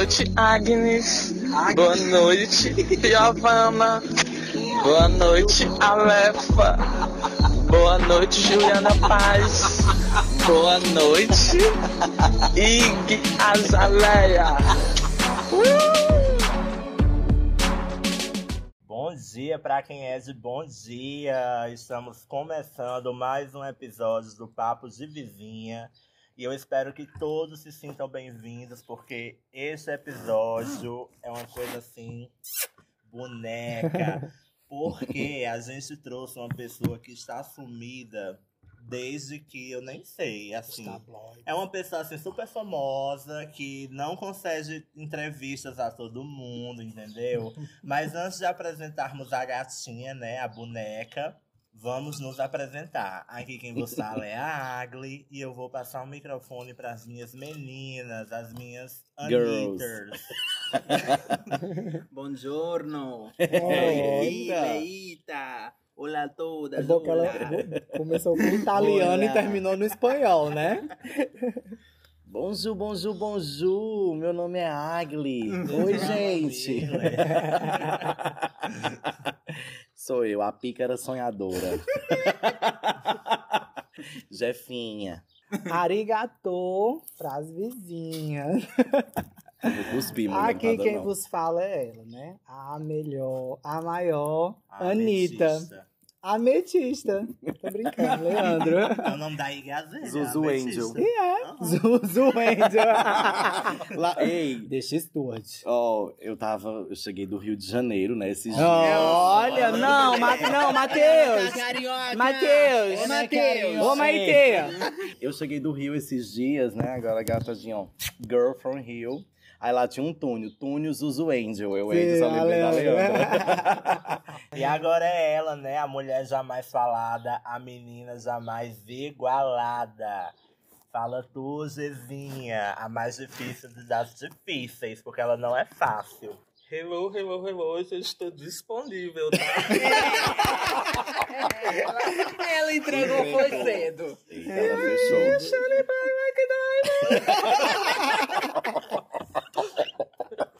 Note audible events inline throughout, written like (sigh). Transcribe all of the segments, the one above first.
noite, Agnes. Boa noite, Giovana. Boa noite, Alefa. Boa noite, Juliana Paz. Boa noite, Ig Azaleia. Bom dia para quem é de bom dia. Estamos começando mais um episódio do Papo de Vizinha. E eu espero que todos se sintam bem-vindos, porque esse episódio é uma coisa assim, boneca. (laughs) Porque a gente trouxe uma pessoa que está sumida desde que eu nem sei, assim. É uma pessoa assim super famosa que não concede entrevistas a todo mundo, entendeu? (laughs) Mas antes de apresentarmos a gatinha, né, a boneca, vamos nos apresentar. Aqui quem vos fala é a Agli e eu vou passar o microfone para as minhas meninas, as minhas Girls. Anitters. (laughs) Buongiorno. Eita. Eita. Olá a todas. É bom que ela olá. começou com italiano e terminou no espanhol, né? Bonjour, bonjour, bonjour. Meu nome é Agli. Oi, gente. (laughs) Sou eu, a pícara sonhadora. (laughs) Jefinha. Arigato pras vizinhas. Cuspir, Aqui quem não. vos fala é ela, né? A melhor, a maior, A Anitta. ametista. Ametista. Tô brincando, Leandro. É o nome da Igazela. Zuzu Angel. E é. Zuzu Angel. Lá, ei, Deixa Stuart. ó, eu tava, eu cheguei do Rio de Janeiro, né, esses dias. Olha, não, Ma não, Matheus. Matheus. Ô, Matheus. Ô, Maite. Eu cheguei do Rio esses dias, né? Agora a gata ó, Girl from Rio. Aí lá tinha um túnel, túnel Zuzu Angel. Eu ainda só lembrei da Leandra. (laughs) E agora é ela, né? A mulher jamais falada, a menina jamais igualada. Fala tu, Zezinha, a mais difícil das difíceis, porque ela não é fácil. Hello, hello, hello, hoje eu estou disponível, tá? (laughs) Ela entregou foi cedo. Ela fechou. (laughs)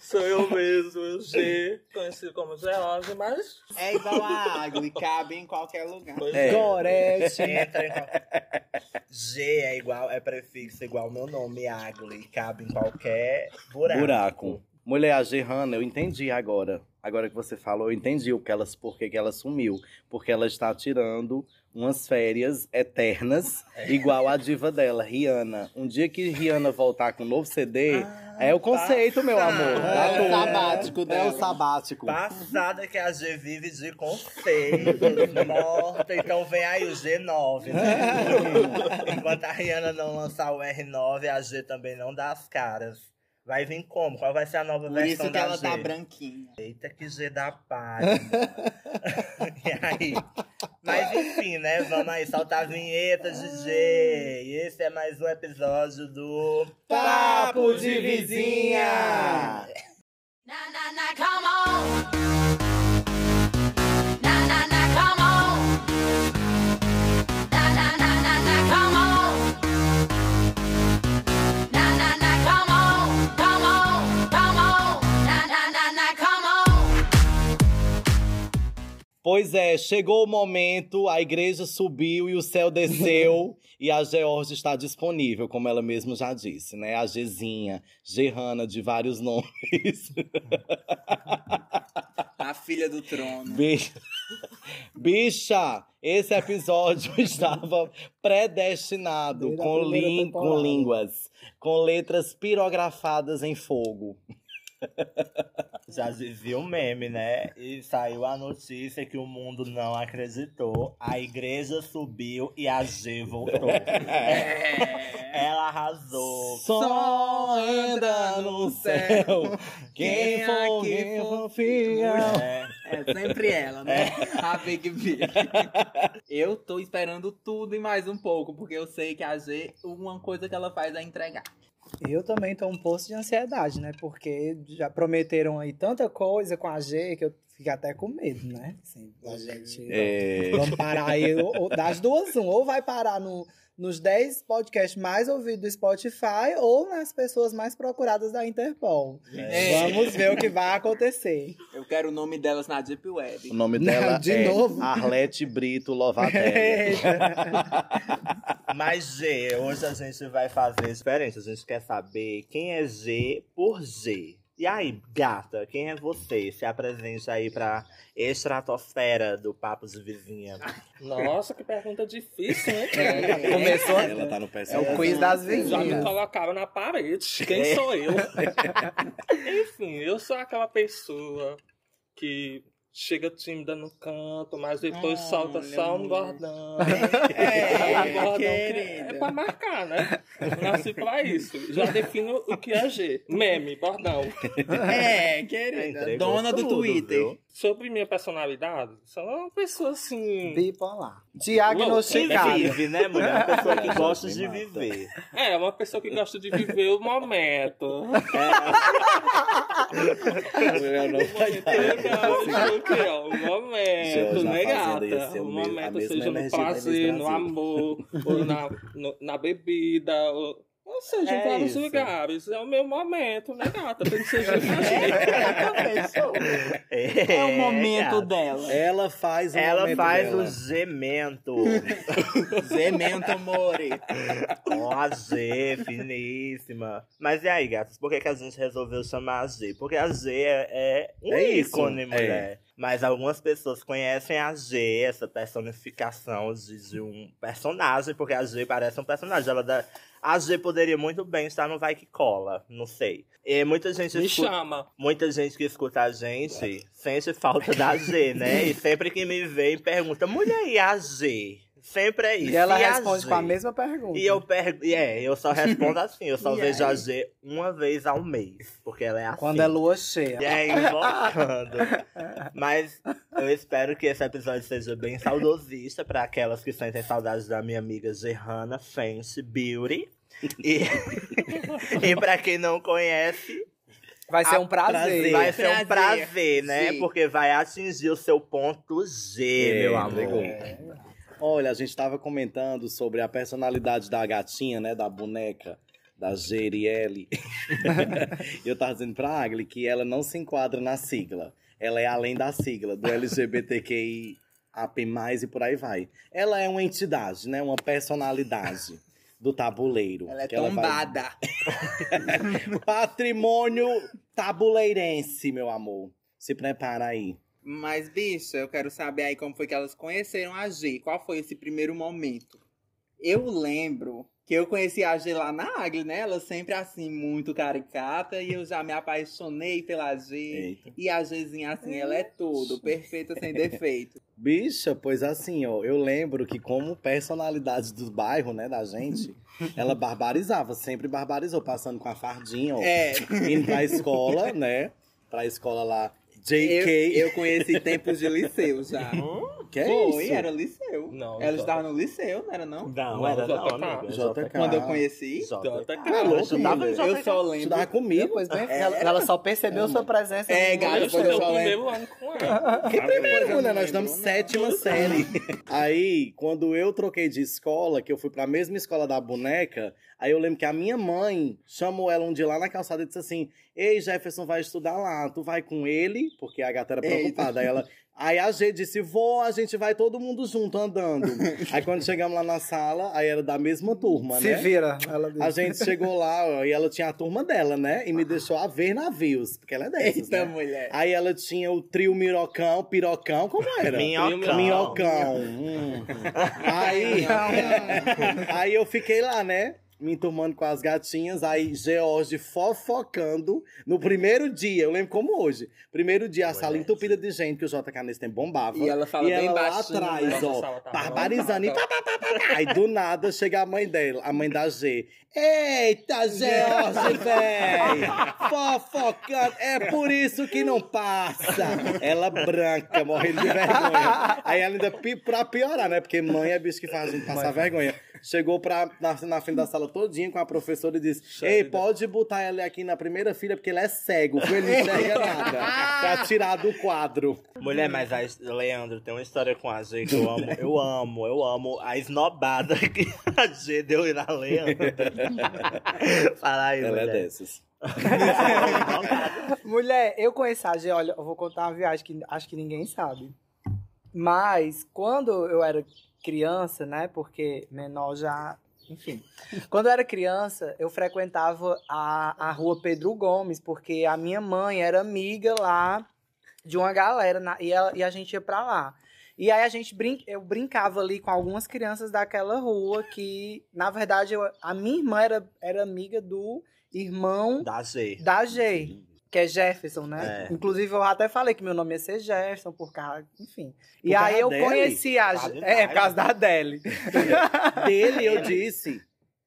Sou eu mesmo, o G, (laughs) conhecido como George, mas É igual a água e cabe em qualquer lugar. pois É. Gorete. (laughs) Entra em qualquer... G é igual, é prefixo igual ao meu nome, Agli, cabe em qualquer buraco. Buraco. Mulher, a Gerrana, eu entendi agora. Agora que você falou, eu entendi o que ela, por que ela sumiu. Porque ela está tirando umas férias eternas, (laughs) igual a diva dela, Rihanna. Um dia que Rihanna voltar com um novo CD, é o conceito, meu amor. É, Tá é o sabático É o sabático. Passada que a G vive de conceitos, (laughs) morta, então vem aí o G9, né? (laughs) Enquanto a Rihanna não lançar o R9, a G também não dá as caras. Vai vir como? Qual vai ser a nova Por versão isso que da ela G? tá branquinha. Eita, que G da página. (laughs) e aí? Mas enfim, né? Vamos aí soltar a vinheta de G. E esse é mais um episódio do Papo de Vizinha! Na na na, come on. Pois é, chegou o momento, a igreja subiu e o céu (laughs) desceu e a Georgia está disponível, como ela mesma já disse, né? A Gezinha, Gerrana, de vários (laughs) nomes. A filha do trono. Bi- Bicha, esse episódio (laughs) estava predestinado com, lin- com línguas, com letras pirografadas em fogo. (laughs) Já viu o meme, né? E saiu a notícia que o mundo não acreditou. A igreja subiu e a G voltou. É. Ela arrasou. Só anda no céu quem Quem for, quem for fiel. É. É sempre ela, né? A Big B. Eu tô esperando tudo e mais um pouco, porque eu sei que a G, uma coisa que ela faz é entregar. Eu também tô um poço de ansiedade, né? Porque já prometeram aí tanta coisa com a G que eu fico até com medo, né? Assim, a gente. É. Vamos parar aí. ou- das duas, um. Ou vai parar no, nos 10 podcasts mais ouvidos do Spotify ou nas pessoas mais procuradas da Interpol. É. Vamos ver o que vai acontecer. Eu quero o nome delas na Deep Web. O nome Não, dela de é novo? Arlete Brito Lovatelli. (laughs) Mas G, hoje a gente vai fazer diferente. A gente quer saber quem é G por G. E aí, gata, quem é você? Se apresente aí pra estratosfera do Papo de Vizinha. Nossa, que pergunta difícil, né? Começou. Ela tá no pé. É o quiz das Já me vizinhas. colocaram na parede. Quem É. sou eu? (laughs) Enfim, eu sou aquela pessoa que chega tímida no canto, mas depois Olha, solta só um gordão. (laughs) É, um gordão é pra marcar, né? Eu nasci pra isso. Já defino o que é G. Meme, bordão. É, querida. Entregou Dona do tudo, Twitter. viu? Sobre minha personalidade, sou uma pessoa assim. Bipolar. Que Diagnosticada. vive, né, mulher? Uma pessoa que (laughs) É, gosta de viver. É, uma pessoa que gosta de viver o momento. (laughs) Eu não O momento legal, o que é? O momento, né, gata? ser O momento, seja no prazer, no amor, ou na, no- na bebida, ou, ou seja, em É vários isso. lugares. É o meu momento, né, gata? Tem que ser (laughs) É, É o momento gata. dela. Ela faz o Ela momento faz dela. o gemento. (laughs) Zemento More. Ó, a G, finíssima. Mas e aí, gatos? Por que, que a gente resolveu chamar a G? Porque a G é, é um É isso, ícone, é. mulher. Mas algumas pessoas conhecem a G, essa personificação de, de um personagem, porque a G parece um personagem. Ela. A G poderia muito bem estar no Vai Que Cola, não sei. E muita gente Me escuta- chama. Muita gente que escuta a gente sente falta da G, né? E sempre que me vem pergunta, mulher, e a G? Sempre é isso. E ela "E a responde G?" com a mesma pergunta. E eu pergunto, é, eu só respondo (laughs) assim, eu só vejo a aí? G uma vez ao mês, porque ela é assim. Quando é lua cheia. E é invocando. (laughs) Mas eu espero que esse episódio seja bem saudosista para aquelas que sentem saudades da minha amiga Gerhana Fench Beauty. E, (laughs) e para quem não conhece, Vai ser um prazer. vai ser um Prazer. prazer, né? Sim. Porque vai atingir o seu ponto G, É, meu amor. entregou. Olha, a gente tava comentando sobre a personalidade da gatinha, né? Da boneca, da Geriele. E (laughs) eu tava dizendo pra Agli que ela não se enquadra na sigla. Ela é além da sigla, do LGBTQI AP+, e por aí vai. Ela é uma entidade, né? Uma personalidade do tabuleiro. Ela é que vai- tombada. (laughs) Patrimônio tabuleirense, meu amor. Se prepara aí. Mas, bicha, eu quero saber aí como foi que elas conheceram a G. Qual foi esse primeiro momento? Eu lembro que eu conheci a G lá na Agli, né? Ela sempre assim, muito caricata. E eu já me apaixonei pela G. Eita. E a Gzinha, assim, ela é tudo. Perfeita, sem defeito. (laughs) Bicha, pois assim, ó, eu lembro que como personalidade do bairro, né, da gente, (laughs) ela barbarizava, sempre barbarizou, passando com a fardinha, ó, É. indo pra escola, né, pra escola lá, JK. eu conheci tempos de liceu já. que é Foi, isso? era liceu. Não, Ela não. estava no liceu, não era não? Não, Não, era não, JK. JK. Quando eu conheci. JK. É louco, Estudava mulher. JK. Eu só lembro. Estudava comigo. Depois bem, ela, ela só percebeu sua presença. É, no- gata, Eu eu só primeiro ano com ela. Que primeiro, eu não né? Nós estamos não. sétima série. (laughs) Aí, quando eu troquei de escola, que eu fui pra mesma escola da boneca, aí eu lembro que a minha mãe chamou ela um dia lá na calçada e disse assim: Ei, Jefferson vai estudar lá, tu vai com ele? Porque a gata era preocupada. Aí ela. Aí a G disse, vou, a gente vai todo mundo junto andando. (laughs) aí quando chegamos lá na sala, aí era da mesma turma, Se né? vira, ela disse. A gente chegou lá ó, e ela tinha a turma dela, né? E me deixou a ver navios, porque ela é dessas, Eita, né? mulher. Aí ela tinha o trio Mirocão, Pirocão, como era? Minhocão. Minhocão. hum. (laughs) Aí, (laughs) aí eu fiquei lá, né? Me enturmando com as gatinhas, aí George fofocando no primeiro dia, eu lembro como hoje. Primeiro dia, a sala entupida de gente, que o JK nesse tempo bombava. E ela fala e bem ela lá baixinho, atrás, né? ó, Nossa sala tá barbarizando. E pá. Aí do nada chega a mãe dela, a mãe da G. Eita, George, (laughs) véi! Fofocando, é por isso que não passa. Ela branca, morrendo de vergonha. Aí ela ainda, pra piorar, né? Porque mãe é bicho que faz a gente passar vergonha. Chegou pra, na, na frente da sala todinha com a professora e disse? Ei, pode botar ele aqui na primeira fila, porque ele é cego, ele não enxerga nada. (laughs) pra tirar do quadro. Mulher, mas a, Leandro, tem uma história com a G que eu amo. Eu amo, eu amo a esnobada (laughs) que a G deu na Leandro. (laughs) Fala aí, Ela é mulher. dessas. Mulher, eu conheço a G, olha, eu vou contar uma viagem que acho que ninguém sabe. Mas quando eu era criança, né? Porque menor já. Enfim. Quando eu era criança, eu frequentava a, a rua Pedro Gomes, porque a minha mãe era amiga lá de uma galera na- e, ela- e a gente ia pra lá. E aí a gente brin eu brincava ali com algumas crianças daquela rua que, na verdade, eu- a minha irmã era, era amiga do irmão Da G. da G, que é Jefferson, né? É. Inclusive, eu até falei que meu nome ia ser Jefferson, por causa, enfim. e causa aí eu conheci a Por É, por causa da Adele. (laughs) Dele eu disse.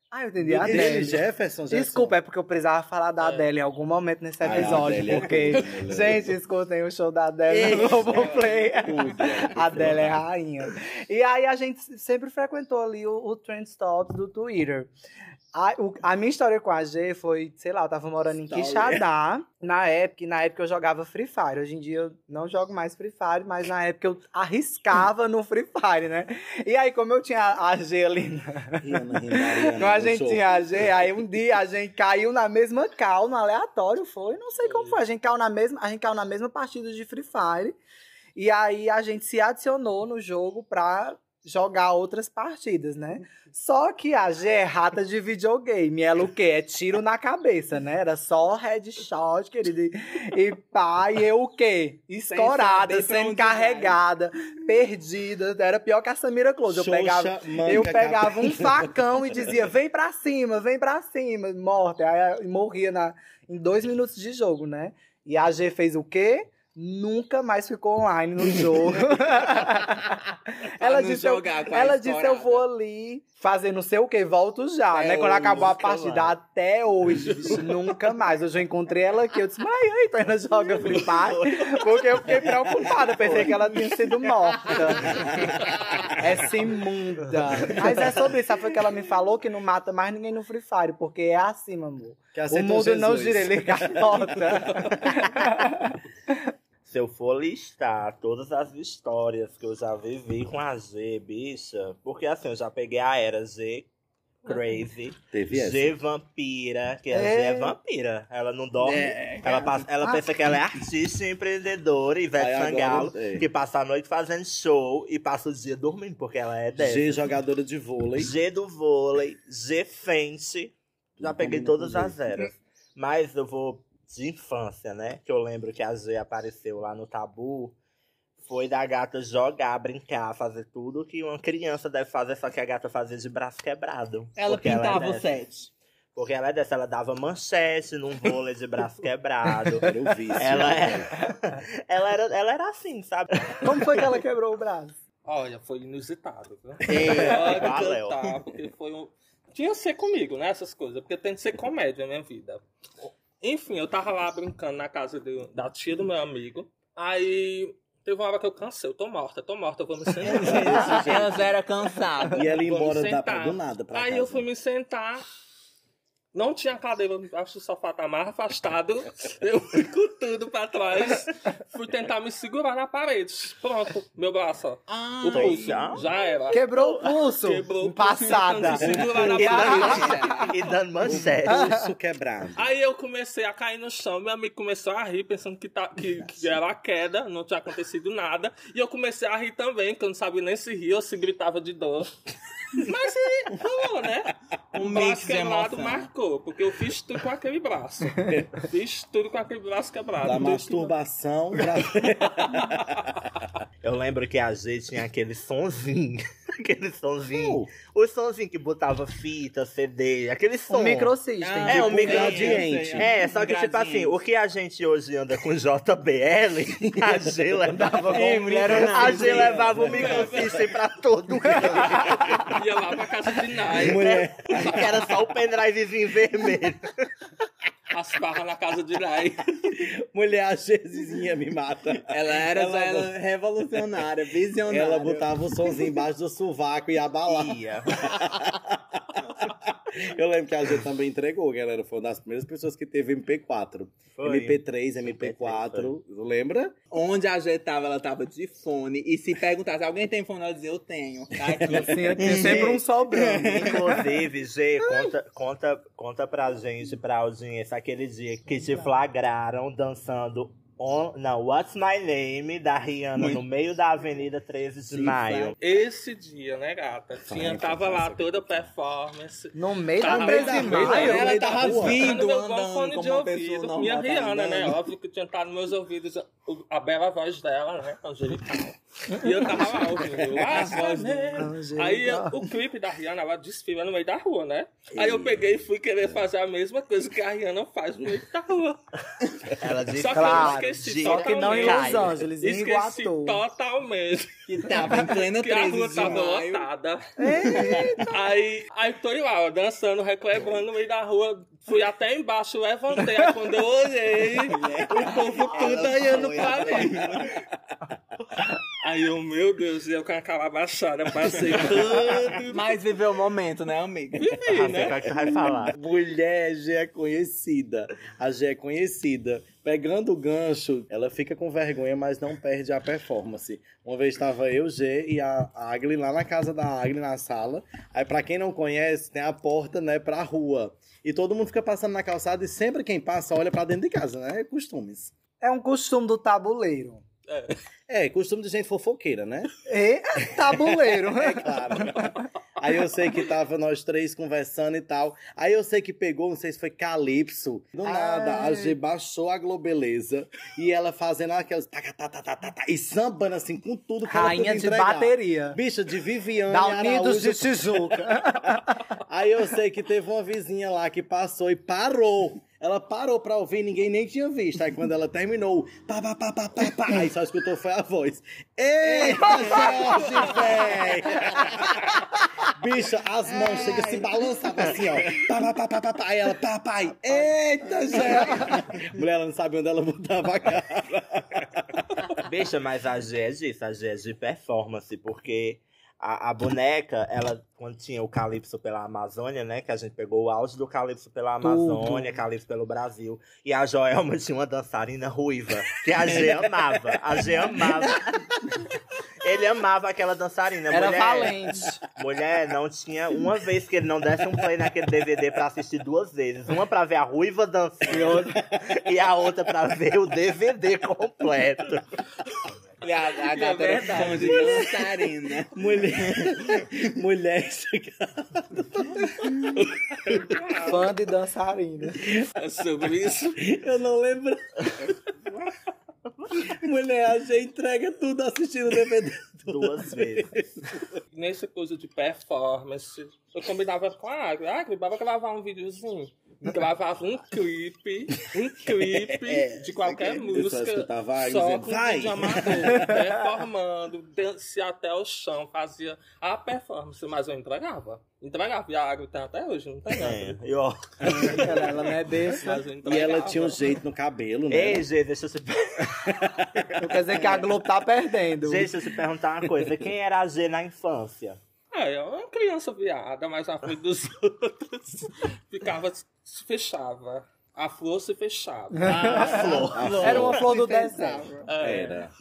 Ah, eu entendi. A Dele, Adele. Jefferson, Jefferson. Desculpa, é porque eu precisava falar da Adele em algum momento nesse Ai, episódio. Adele é porque, mulher. gente, escutem o show da Adele no Globoplay. Tudo. A Adele é rainha. E aí a gente sempre frequentou ali o, o Trend Stops do Twitter. A, o- a minha história com a G foi, sei lá, eu tava morando em. Quixadá, na época, na época eu jogava Free Fire. Hoje em dia eu não jogo mais Free Fire, mas na época eu arriscava no Free Fire, né? E aí, como eu tinha a G ali na, a gente tinha a G, aí um dia a gente caiu na mesma cal, no aleatório, foi, não sei como foi. A gente caiu na mesma, a gente caiu na mesma partida de Free Fire. E aí a gente se adicionou no jogo pra jogar outras partidas, né? Só que a G é rata de videogame. Ela o quê? É tiro na cabeça, né? Era só headshot, querido. E, pá, e eu o quê? Pra sendo carregada, perdida. Era pior que a Samira Close. Eu Xoxa, pegava, manca, eu pegava um facão e dizia, vem pra cima, vem pra cima, morta. Aí morria na, em dois minutos de jogo, né? E a G fez o quê? Nunca mais ficou online no jogo. (laughs) (laughs) ela não disse, eu, jogar ela disse, eu vou ali fazer não sei o quê, volto já, Até né? Quando acabou a partida, lá. até hoje, bicho, (laughs) nunca mais. Hoje eu encontrei ela aqui, eu disse, mas aí, tu ainda joga Free Fire? Porque eu fiquei preocupada, pensei que ela tinha sido morta. Essa imunda. Mas é sobre isso? Foi que ela me falou que não mata mais ninguém no Free Fire, porque é assim, meu amor. Que O mundo não Jesus. gira, ele capota. Se eu for listar todas as histórias que eu já vivi com a G, bicha, porque assim, eu já peguei a era Z Crazy, Teve essa. G Vampira, que a É. G é vampira. Ela não dorme. É, ela passa- ela Ah. pensa que ela é artista e empreendedora, Ivete Sangalo, é. que passa a noite fazendo show e passa o dia dormindo, porque ela é dessa. G, jogadora de vôlei. G do vôlei, G Fence. Já peguei todas as eras. Mas eu vou de infância, né? Que eu lembro que a G apareceu lá no Tabu. Foi da gata jogar, brincar, fazer tudo que uma criança deve fazer, só que a gata fazia de braço quebrado. Ela Porque ela é pintava o set. Porque ela é dessa, ela dava manchete num vôlei de braço (laughs) quebrado. Era o vício. Ela era, (laughs) ela era, ela era assim, sabe? Como foi que ela quebrou o braço? Olha, foi inusitado, viu? É, cantar, porque foi um... Tinha que ser comigo, né, essas coisas, porque tem que ser comédia na minha vida. Enfim, eu tava lá brincando na casa do- da tia do meu amigo, aí teve uma hora que eu cansei, eu tô morta, tô morta, eu vou me sentar. (laughs) Ela já era cansada. E ela ia embora da, do nada pra Aí casa. eu fui me sentar. Não tinha cadeira, acho que o sofá tá mais afastado. (laughs) Eu fui com tudo pra trás. Fui tentar me segurar na parede. Pronto, meu braço, ó. Ah, O pulso. já? Já era. Quebrou o pulso. Quebrou o pulso, Passada. se segurar na E parede. dando, e dando manchete. Pulso quebrado. Aí eu comecei a cair no chão, meu amigo começou a rir, pensando que, tá, que, que era a queda, não tinha acontecido nada. E eu comecei a rir também, que eu não sabia nem se rir ou se gritava de dor. Mas aí, rolou, né? Um O mix braço quebrado emoção. marcou, porque eu fiz tudo com aquele braço. (laughs) fiz tudo com aquele braço quebrado. Da masturbação pra... (laughs) Eu lembro que a G tinha aquele sonzinho. (laughs) aquele sonzinho. O sonzinho que botava fita, CD, aquele som. Um microsystem. Ah, É, um Tipo micro- gradiente. É, só que tipo assim, o que a gente hoje anda com JBL, a G levava com A G levava o microsystem pra todo canto. Ia lá pra casa de Nai. Mulher, que era só o pendrivezinho vermelho. As farras na casa de Lai. (laughs) Mulher, a Gesizinha me mata. Ela era Ela- ela revolucionária, visionária. Ela botava o somzinho embaixo do sovaco e abalava. Ia. (laughs) Eu lembro que a gente também entregou, galera. Foi uma das primeiras pessoas que teve MP4. Foi. MP3, MP4. Lembra? Onde a G tava, ela tava de fone. E se perguntasse, alguém tem fone? Ela dizia, eu tenho. Tá aqui. Tinha sempre um sobrando. Inclusive, G, conta, conta, conta pra gente, pra audiência, aquele dia que te flagraram dançando on, não, What's My Name, da Rihanna, Muito. no meio da Avenida 13 de Sim, Maio. Esse dia, né, gata? Tinha, tava lá toda a performance. No meio Tá da meio de maio. ela tava rua, vindo, meu andando fone de ouvido. Minha tá Rihanna, né? andando. Óbvio que tinha estado nos meus ouvidos a bela voz dela, né? Angelical. E eu tava lá ouvindo. Ah, voz Angelical. Aí eu- o clipe da Rihanna, ela desfila no meio da rua, né? Aí eu peguei e fui querer fazer a mesma coisa que a Rihanna faz no meio da rua. Ela (laughs) disse, Só que eu claro, esqueci G, Só que não em Totalmente. Los Angeles, em Esqueci totalmente Que tava em plena (laughs) que a 13 rua tava lotada. Aí, aí tô lá, ó, dançando, reclamando no meio da rua. Fui até embaixo, levantei. Aí quando eu olhei, o povo tudo olhando pra mim. (laughs) Aí eu, meu Deus, eu com aquela baixada, passei todo. Mas viveu o momento, né, amiga? Vivi, Ah, né? que vai falar. Mulher, G é conhecida. A G é conhecida. Pegando o gancho, ela fica com vergonha, mas não perde a performance. Uma vez estava eu, G e a Agli lá na casa da Agli, na sala. Aí, pra quem não conhece, tem a porta, né, pra rua. E todo mundo fica passando na calçada e sempre quem passa olha pra dentro de casa, né? É costumes. É um costume do tabuleiro. É, costume de gente fofoqueira, né? E tabuleiro. É claro. Aí eu sei que tava nós três conversando e tal. Aí eu sei que pegou, não sei se foi Calypso. Do nada, a G baixou a Globeleza e ela fazendo aquelas. taca, tá, tá, tá, e sambando assim com tudo que Rainha de entregar. bateria. Bicha de Viviane Da Unidos de. Tijuca. (laughs) Aí eu sei que teve uma vizinha lá que passou e parou. Ela parou pra ouvir, ninguém nem tinha visto. Aí quando ela terminou, pá, pá, pá, pá, pá, pá, aí só escutou foi a voz. Eita, Jorge, véi! Bicha, as mãos chegam se balançavam assim, ó. Pá, pá, pá, pá, pá, pá. Aí ela, papai, eita, Jorge! Mulher, ela não sabia onde ela botava a cara. Bicha, mas a G é disso, a G é de performance, porque a, a boneca, ela, quando tinha o Calypso pela Amazônia, né? Que a gente pegou o auge do Calypso pela Amazônia, Calypso pelo Brasil. E a Joelma (laughs) tinha uma dançarina ruiva, que a G amava. A G amava. Ele amava aquela dançarina. Era mulher, valente. Mulher, não tinha uma vez que ele não desse um play naquele DVD pra assistir duas vezes. Uma pra ver a ruiva dançando e a outra pra ver o DVD completo. E a, a gata era fã de dançarina. Mulher, mulher chega- Fã de dançarina. É sobre isso. Eu não lembro. Mulher, a gente entrega tudo assistindo o DVD. Duas vezes. Nessa coisa de performance, eu combinava com a Agri. Agri, bora gravar um videozinho. Gravava um clipe, um clipe de qualquer música. a Só dizendo, com vai! vídeo amador, performando, descia até o chão, fazia a performance, mas eu entregava. Entregava, e a tem até hoje, não tem É, nada. e ó. Ela, ela não é besta. Mas eu E ela tinha um jeito no cabelo, né? Ei, gente, deixa eu te, (laughs) Não quer dizer que a Globo tá perdendo. gente, deixa eu te perguntar uma coisa. Quem era a G na infância? É, eu era uma criança viada, mas na frente dos (laughs) outros ficava, se fechava. A flor se fechava. (laughs) A flor. A flor. Era uma flor do deserto. É. Era.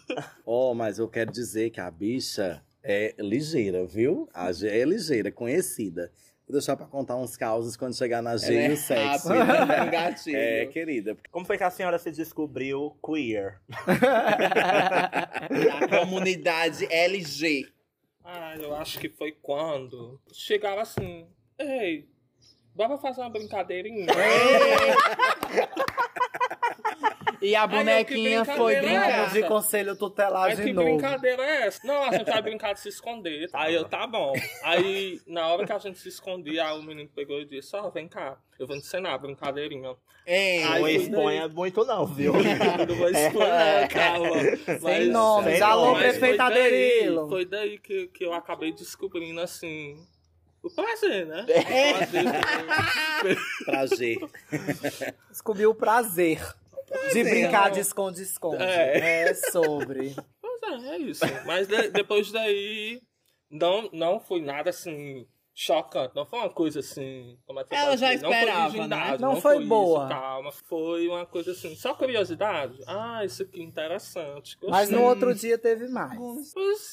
Oh, mas eu quero dizer que a bicha é ligeira, viu? A G é ligeira, conhecida. Vou deixar pra contar uns causos quando chegar na G e é o sexo. um gatilho. É, querida. Como foi que a senhora se descobriu queer? A comunidade LG. (laughs) Ah, eu acho que foi quando chegava assim, ei, bora fazer uma brincadeirinha. E a que bonequinha foi brincadeira é de conselho tutelar Mas de que novo. brincadeira é essa? Não, a gente vai brincar de se esconder. Aí eu, tá bom. Aí, na hora que a gente se escondia, aí o menino pegou e disse, ó, vem cá, eu vou ensinar a brincadeirinha. Ei, Ai, Não exponha muito não, viu? (laughs) Não vou expor, não, (laughs) calma. Mas- nomes. Alô, daí- Aderilo. Foi daí que, que eu acabei descobrindo, assim, o prazer, né? É. O prazer. (laughs) Prazer. Descobri o prazer, de brincar de esconde-esconde. É. É. sobre. Pois é, é isso. Mas de- depois daí, não, não foi nada assim chocante. Não foi uma coisa assim. Como é que Ela já dizer? Não foi esperava, né? Não foi isso, boa. calma. Foi uma coisa assim, só curiosidade. Ah, isso aqui é interessante. Mas no gostei. outro dia teve mais.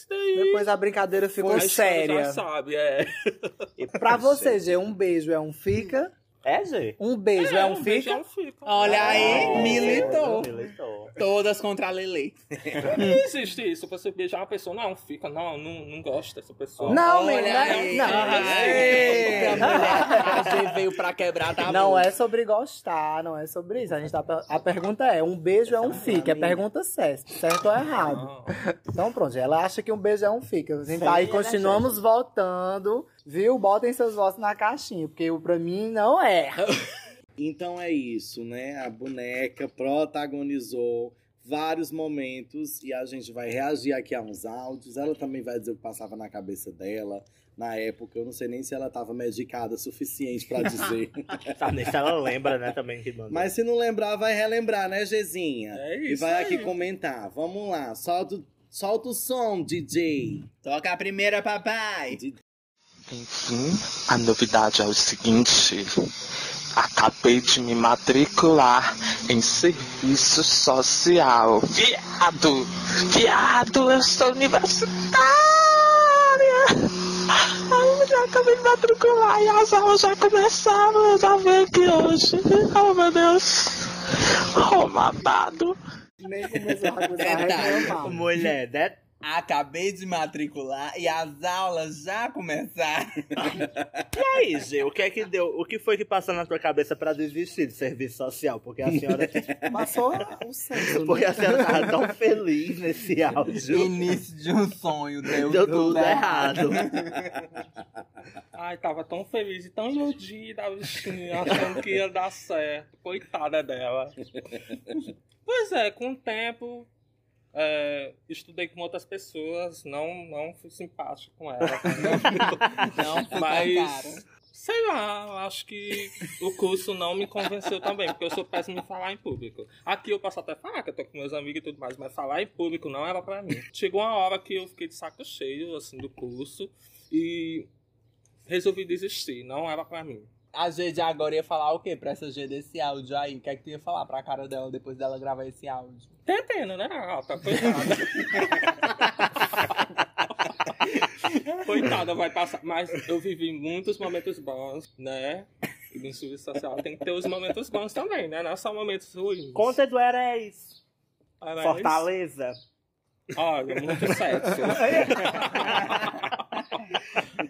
Daí. Depois a brincadeira ficou a séria. Já sabe, é. E Pra (laughs) você, G, um beijo é um fica. É, G. Um beijo é, um beijo fica. é um fica. Olha aí, militou. Militou. Todas contra a Lele. Não existe isso. Você beijar uma pessoa, não, fica, não, não, não gosta dessa pessoa. Não, Olha menina, aí. não. Mulher. A G veio pra quebrar tá Não é sobre gostar, não é sobre isso. A, gente tá, a pergunta é: um beijo é um fica? É pergunta certa, certo ou errado? Não. Então pronto, ela acha que um beijo é um fica. A gente tá aí continuamos votando, viu? Botem seus votos na caixinha, porque o pra mim não é. (laughs) Então é isso, né? A boneca protagonizou vários momentos e a gente vai reagir aqui a uns áudios. Ela também vai dizer o que passava na cabeça dela na época. Eu não sei nem se ela estava medicada o suficiente pra dizer. Sabe (laughs) nem se ela lembra, né, também que mandou. Mas se não lembrar, vai relembrar, né, Gezinha? É E isso vai aí. aqui comentar. Vamos lá, solta, o- solta o som, DJ. Toca a primeira, papai. Enfim, a novidade é o seguinte: acabei de me matricular em serviço social. Viado! Viado, eu sou universitária! Ai, já acabei de matricular e as aulas já começaram. Eu já venho aqui hoje. Oh, meu Deus! Oh, babado! Nem começou a coisa a Detalhe. Acabei de matricular e as aulas já começaram. (laughs) E aí, G, o que é que deu? O que foi que passou na tua cabeça pra desistir de serviço social? Porque a senhora. (laughs) Passou o senso, Porque né? a senhora tava tão feliz nesse (laughs) áudio. Início de um sonho, deu, Deu tudo errado. Ai, tava tão feliz e tão iludida a bichinha, achando que ia dar certo. Coitada dela. Pois é, com o tempo, é, estudei com outras pessoas, não, não fui simpático com ela. (laughs) Não, ficou Mas, sei lá, acho que o curso não me convenceu também, porque eu sou péssimo em falar em público. Aqui eu posso até falar que eu tô com meus amigos e tudo mais, mas falar em público não era pra mim. Chegou uma hora que eu fiquei de saco cheio, assim, do curso e resolvi desistir, não era pra mim. A G de agora ia falar o quê pra essa G desse áudio aí? O que é que tu ia falar pra cara dela depois dela gravar esse áudio? Pena, né, Alta? Coitada. (laughs) Coitada, vai passar. Mas eu vivi muitos momentos bons, né? E no serviço social tem que ter os momentos bons também, né? Não é só momentos ruins. Conta do Eréis. Mas, Fortaleza. Olha, muito sexo.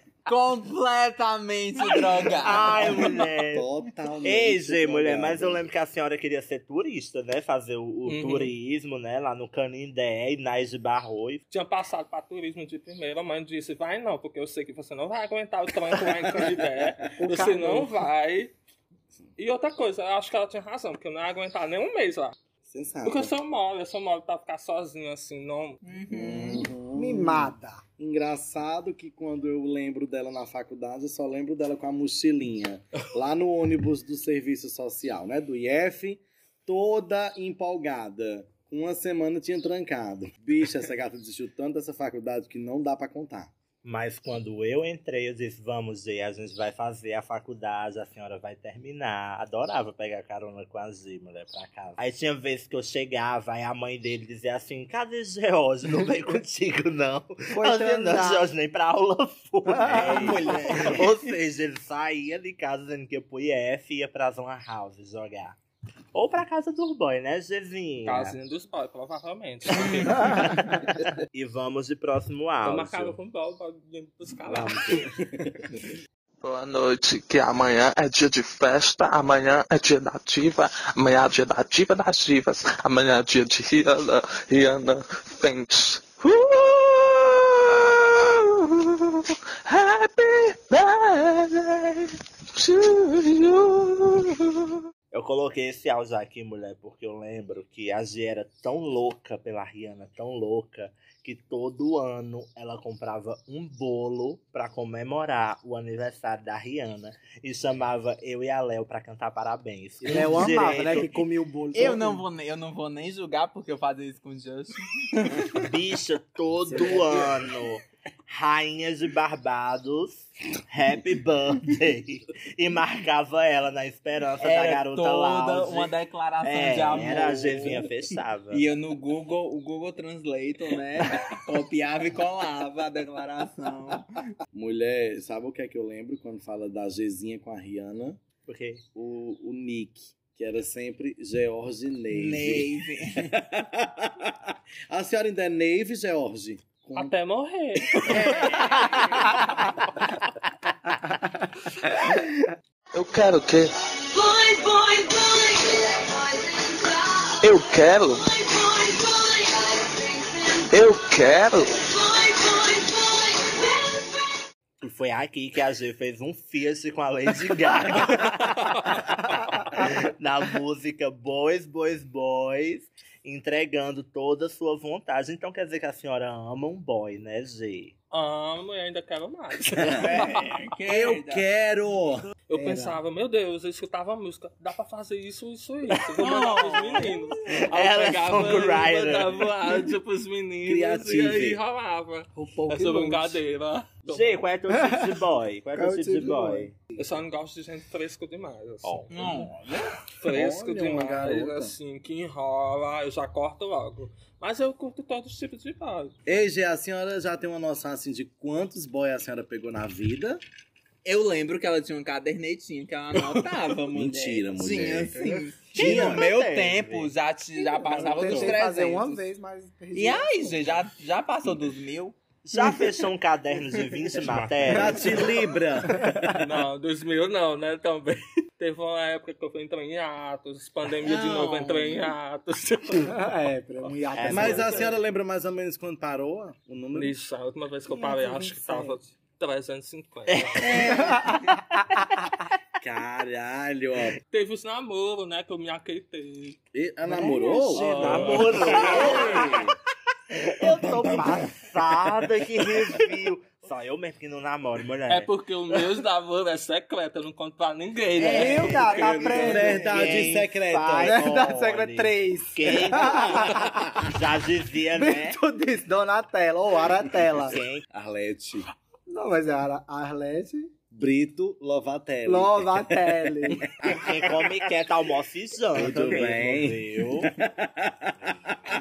(laughs) Completamente drogada. Ai, mulher. Totalmente. Ei, G, mulher, drogada. mas eu lembro que a senhora queria ser turista, né? Fazer o, o Uhum. turismo, né? Lá no Canindé, Inás de Barrois. Tinha passado para turismo de primeira, a mãe disse, vai não, porque eu sei que você não vai aguentar o tranco lá em Candidé. (laughs) O você calor. não vai. E outra coisa, eu acho que ela tinha razão, porque eu não ia aguentar nem um mês lá. Sensato. Porque eu sou mole, eu sou mole pra ficar sozinho assim, não. Uhum. Uhum. Mimada. Engraçado que quando eu lembro dela na faculdade, eu só lembro dela com a mochilinha. (laughs) Lá no ônibus do serviço social, né? Do IF, toda empolgada. Com Uma semana tinha trancado. Bicha, essa gata desistiu tanto dessa faculdade que não dá pra contar. Mas quando eu entrei, eu disse, vamos, G, a gente vai fazer a faculdade, a senhora vai terminar. Adorava pegar carona com a G, mulher, pra casa. Aí tinha vezes que eu chegava, aí a mãe dele dizia assim, cadê George? Não vem (laughs) contigo, não. Foi dizia, não. George, nem pra aula foi. Ah, (laughs) (laughs) mulher. Ou seja, ele saía de casa dizendo que ia pro IF e ia pra Zona House jogar. Ou pra casa do boy, né, Gezinha? Casinha dos boys, provavelmente. (laughs) E vamos de próximo Tô áudio. marcado com o boy pra vir buscar lá. (laughs) Boa noite, que amanhã é dia de festa, amanhã é dia da diva, amanhã é dia da diva das divas, amanhã é dia de Rihanna, Rihanna Fenty. Uh, happy birthday to you. Eu coloquei esse áudio aqui, mulher, porque eu lembro que a G era tão louca pela Rihanna, tão louca, que todo ano ela comprava um bolo pra comemorar o aniversário da Rihanna e chamava eu e a Léo pra cantar parabéns. Eu amava, né? Que comia o bolo. Eu não, vou, nem- eu não vou nem julgar porque eu fazia isso com o Justin. Bicha, todo ano. Rainha de Barbados, Happy Birthday. E marcava ela na esperança da Era garota toda Lounge. uma declaração É, de amor. era a Gzinha fechava. E eu no Google, o Google Translator, né? copiava e colava a declaração. Mulher, sabe o que é que eu lembro quando fala da Gzinha com a Rihanna? Porque O, o Nick, que era sempre George Neve. Neve. (laughs) a senhora ainda é Neve, George? Com- Até morrer. (laughs) Eu quero o quê? Boy, boy, boy. Eu quero. Eu quero. E foi aqui que a G fez um feat com a Lady Gaga. (laughs) (laughs) Na música Boys, Boys, Boys, entregando toda a sua vontade. Então quer dizer que a senhora ama um boy, né, G? Amo e ainda quero mais. (laughs) É, Eu quero! Eu Era. pensava, meu Deus, eu escutava a música, dá pra fazer isso, isso, isso. Vou mandar pros (laughs) meninos. Aí Ela é eu pegava songwriter. e mandava áudio pros meninos Criative. e aí rolava. O pouco Essa brincadeira. G, qual é teu tipo de boy? Qual é teu é tipo de tipo de boy? Eu só não gosto de gente fresco demais. Assim. Não, Fresco Olha, uma demais, garota. assim, que enrola, eu já corto logo. Mas eu curto todos os tipos de boy. Ei, Gê, a senhora já tem uma noção assim de quantos boys a senhora pegou na vida? Eu lembro que ela tinha um cadernetinho que ela anotava, (laughs) mulher. Mentira, mulher. Tinha, sim. Tinha, no meu teve. tempo já, ti- já passava Eu dos tentei 300. fazer uma vez, mas... E aí, gente, já, já passou dos mil? Já fechou um caderno de 20 Já matérias? te libra! (laughs) Não, 2000 não, né, também. (laughs) Teve uma época que eu entrei em atos, pandemia de novo, entrei em atos. é, pra um hiato. É, Mas a senhora lembra mais ou menos quando parou o número? Isso, a última vez que eu parei, acho que tava 350. (laughs) Caralho, ó. Teve os namoros, né, que eu me aquietei. E, a namorou? G, Ah. namorou. Eu tô passada que review. Só eu mesmo que não namoro, mulher. É porque o meu namoro é secreto, eu não conto pra ninguém, né? Eu, cara, tá aprendendo. Verdade Quem secreta. Verdade secreta 3. Quem (laughs) já dizia, né? Tu disse Donatella ou Aratella. Quem Arlete. Não, mas é Ara- Arlete Brito Lovatelli. Lovatelli. (laughs) Quem come quer tá almoço janta Tudo bem. viu?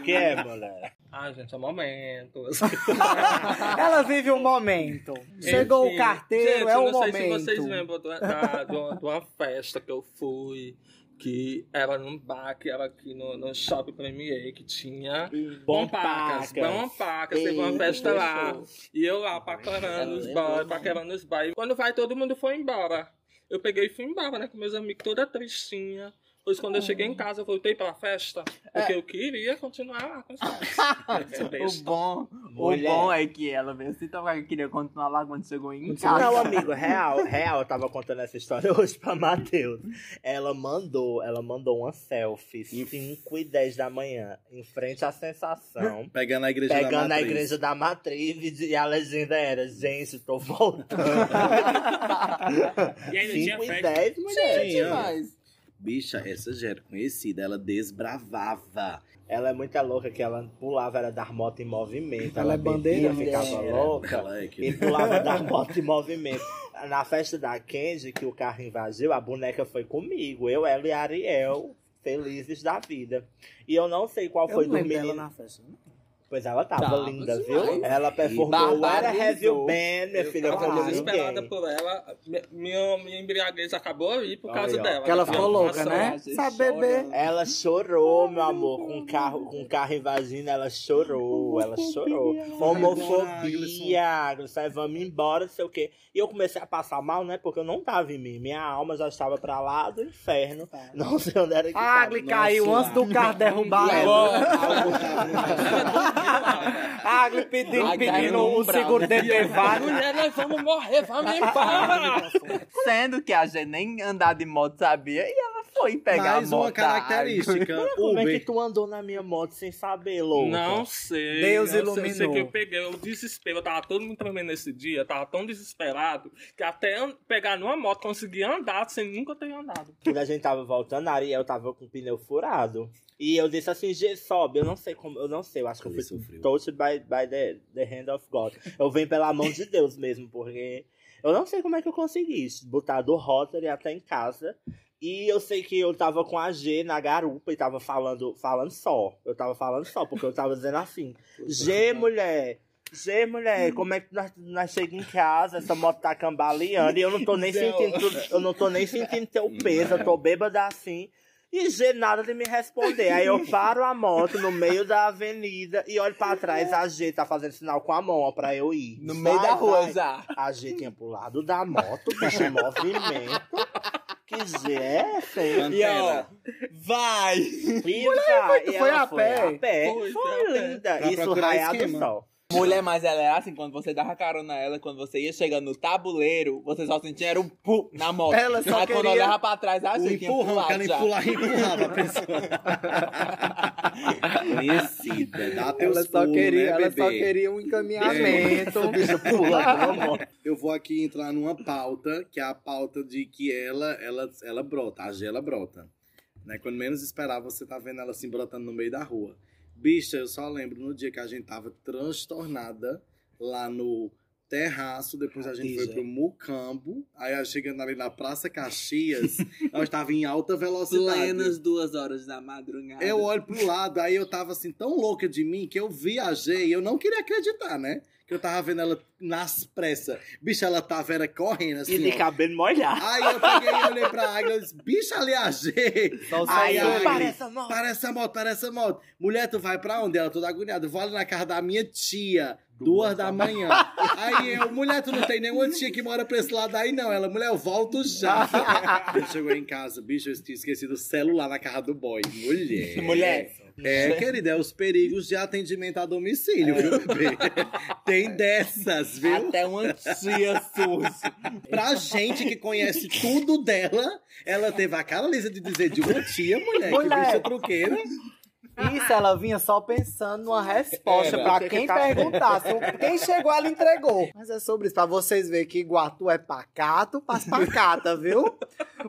que é, mulher? Ah, gente, é momento. (laughs) Ela vive um momento. Chegou Enfim, o carteiro, gente, é eu o não sei momento. se vocês lembram da- da- de uma festa que eu fui, que era num bar, que era aqui no, no Shopping Premier, que tinha Bom Bompacas. pacas. Bompacas, teve uma festa lá. E eu lá paquerando os boys, paquerando os boys. Quando vai, todo mundo foi embora. Eu peguei e fui embora, né, com meus amigos, toda tristinha. Pois quando eu cheguei em casa, eu voltei pra festa, porque eu queria continuar lá com os. O bom, Mulher. o bom é que ela veio assim, então eu queria continuar lá quando chegou em casa. Não, (laughs) amigo, real, real, eu tava contando essa história (laughs) hoje pra Matheus. Ela mandou, ela mandou uma selfie 5 e 10 da manhã, em frente à sensação. (laughs) Pegando a igreja da Pegando a matriz. igreja da matriz e a legenda era, gente, tô voltando. E tinha 5 e festa. 10, mulher. Tinha. Mas, Bicha, essa já era conhecida. Ela desbravava. Ela é muito louca que ela pulava, era dar moto em movimento. Ela é bebia, bandeira, ficava louca. Ela é E que... pulava (laughs) da moto em movimento. Na festa da Kenji, que o carro invadiu, a boneca foi comigo. Eu, ela e Ariel, felizes da vida. E eu não sei qual Eu foi do lembro dela menino. na festa. não. Pois ela tava, Tava linda, demais. viu? Ela performou o Era Heavy Barbarizou. Band, minha filha, Eu tava desesperada por ela. Mi- Minha, minha embriaguez acabou aí por causa dela. Porque ela ficou louca, né? Sabe beber. Ela chorou, meu amor, com o carro, com carro invadindo, ela chorou, ela chorou. Homofobia, Aglisson, vamos embora, não sei o quê. E eu comecei a passar mal, né? Porque eu não tava em mim. Minha alma já estava pra lá do inferno. (laughs) Não sei onde era que A. Agli caiu antes do carro derrubar É, ela. Ela A Agli pedindo, pedindo o seguro né? de vaga. Mulher, nós vamos morrer, vamos embora. (laughs) Sendo que a gente nem andar de moto sabia, e ela foi pegar Mais a moto uma característica. Como é que tu andou na minha moto sem saber, louco? Não sei. Deus não sei, sei iluminou. que eu peguei o desespero. Eu tava todo mundo tremendo nesse dia. Eu tava tão desesperado que até pegar numa moto consegui andar sem nunca ter andado. Quando a gente tava voltando, a Ariel tava com o pneu furado. E eu disse assim, G, sobe. Eu não sei como, eu não sei. Eu acho que eu fui sofreu. touched by, by the, the hand of God. Eu venho pela mão de Deus mesmo, porque eu não sei como é que eu consegui. Botar do Rotary até em casa. E eu sei que eu tava com a G na garupa e tava falando, falando só. Eu tava falando só, porque eu tava dizendo assim, G, mulher... G, mulher, como é que nós, nós chegamos em casa, essa moto tá cambaleando e eu não tô nem sentindo, eu não tô nem sentindo teu peso, eu tô bêbada assim. E G nada de me responder. Aí eu paro a moto no meio da avenida e olho pra trás, a G tá fazendo sinal com a mão, ó, pra eu ir. No meio Vai, da rua já. A G tinha pulado da moto, bicho, em movimento. Que G é essa, hein? E ó, vai! E vai, e foi a foi pé? a pé. Foi, Foi, foi a linda. Isso raiado esquema. sol. Mulher, mas ela era assim, quando você dava carona nela, quando você ia chegando no tabuleiro, você só sentia era um pu na moto. Ela só Aí quando olhava pra trás, a gente tinha empurrão, pulado ela já. empurrar e empurrava a pessoa. (laughs) Conhecida, dá teus Ela só pulos, queria, né, ela só queria um encaminhamento. Eu vou aqui entrar numa pauta, que é a pauta de que ela, ela, ela brota, a G ela brota. Né? Quando menos esperar, você tá vendo ela assim brotando no meio da rua. Bicha, eu só lembro no dia que a gente tava transtornada lá no terraço, depois a gente foi Artija. pro Mucambo, aí chegando ali na Praça Caxias, (laughs) nós tava em alta velocidade. Plenas duas horas da madrugada. Eu olho pro lado, aí eu tava assim, tão louca de mim, que eu viajei eu não queria acreditar, né? Que eu tava vendo ela nas pressas. Bicha, ela tava era correndo assim. E de ó. cabelo molhado. Aí eu peguei e olhei pra Águia e disse, bicha ali a G. Aí. Agri, parece a moto. Parece a moto, parece a moto. Mulher, tu vai pra onde? Ela toda agoniada. Eu vou ali na casa da minha tia. Duas da manhã. Aí eu, mulher, tu não tem nenhuma tia que mora pra esse lado aí, não. Ela, mulher, eu volto já. Ele chegou em casa, bicho, eu tinha esquecido o celular na casa do boy. Mulher. Mulher. É, querida, é os perigos de atendimento a domicílio, viu, bebê? (laughs) Tem dessas, viu? Até uma tia surge. Pra gente que conhece tudo dela, ela teve a cara lisa de dizer de uma tia, mulher, que Mulher. bicha truqueira. Isso, ela vinha só pensando numa resposta Era. pra Que quem que tá- perguntasse. Quem (laughs) chegou, ela entregou. Mas é sobre isso, pra vocês verem que Iguatu é pacato, paz pacata, viu?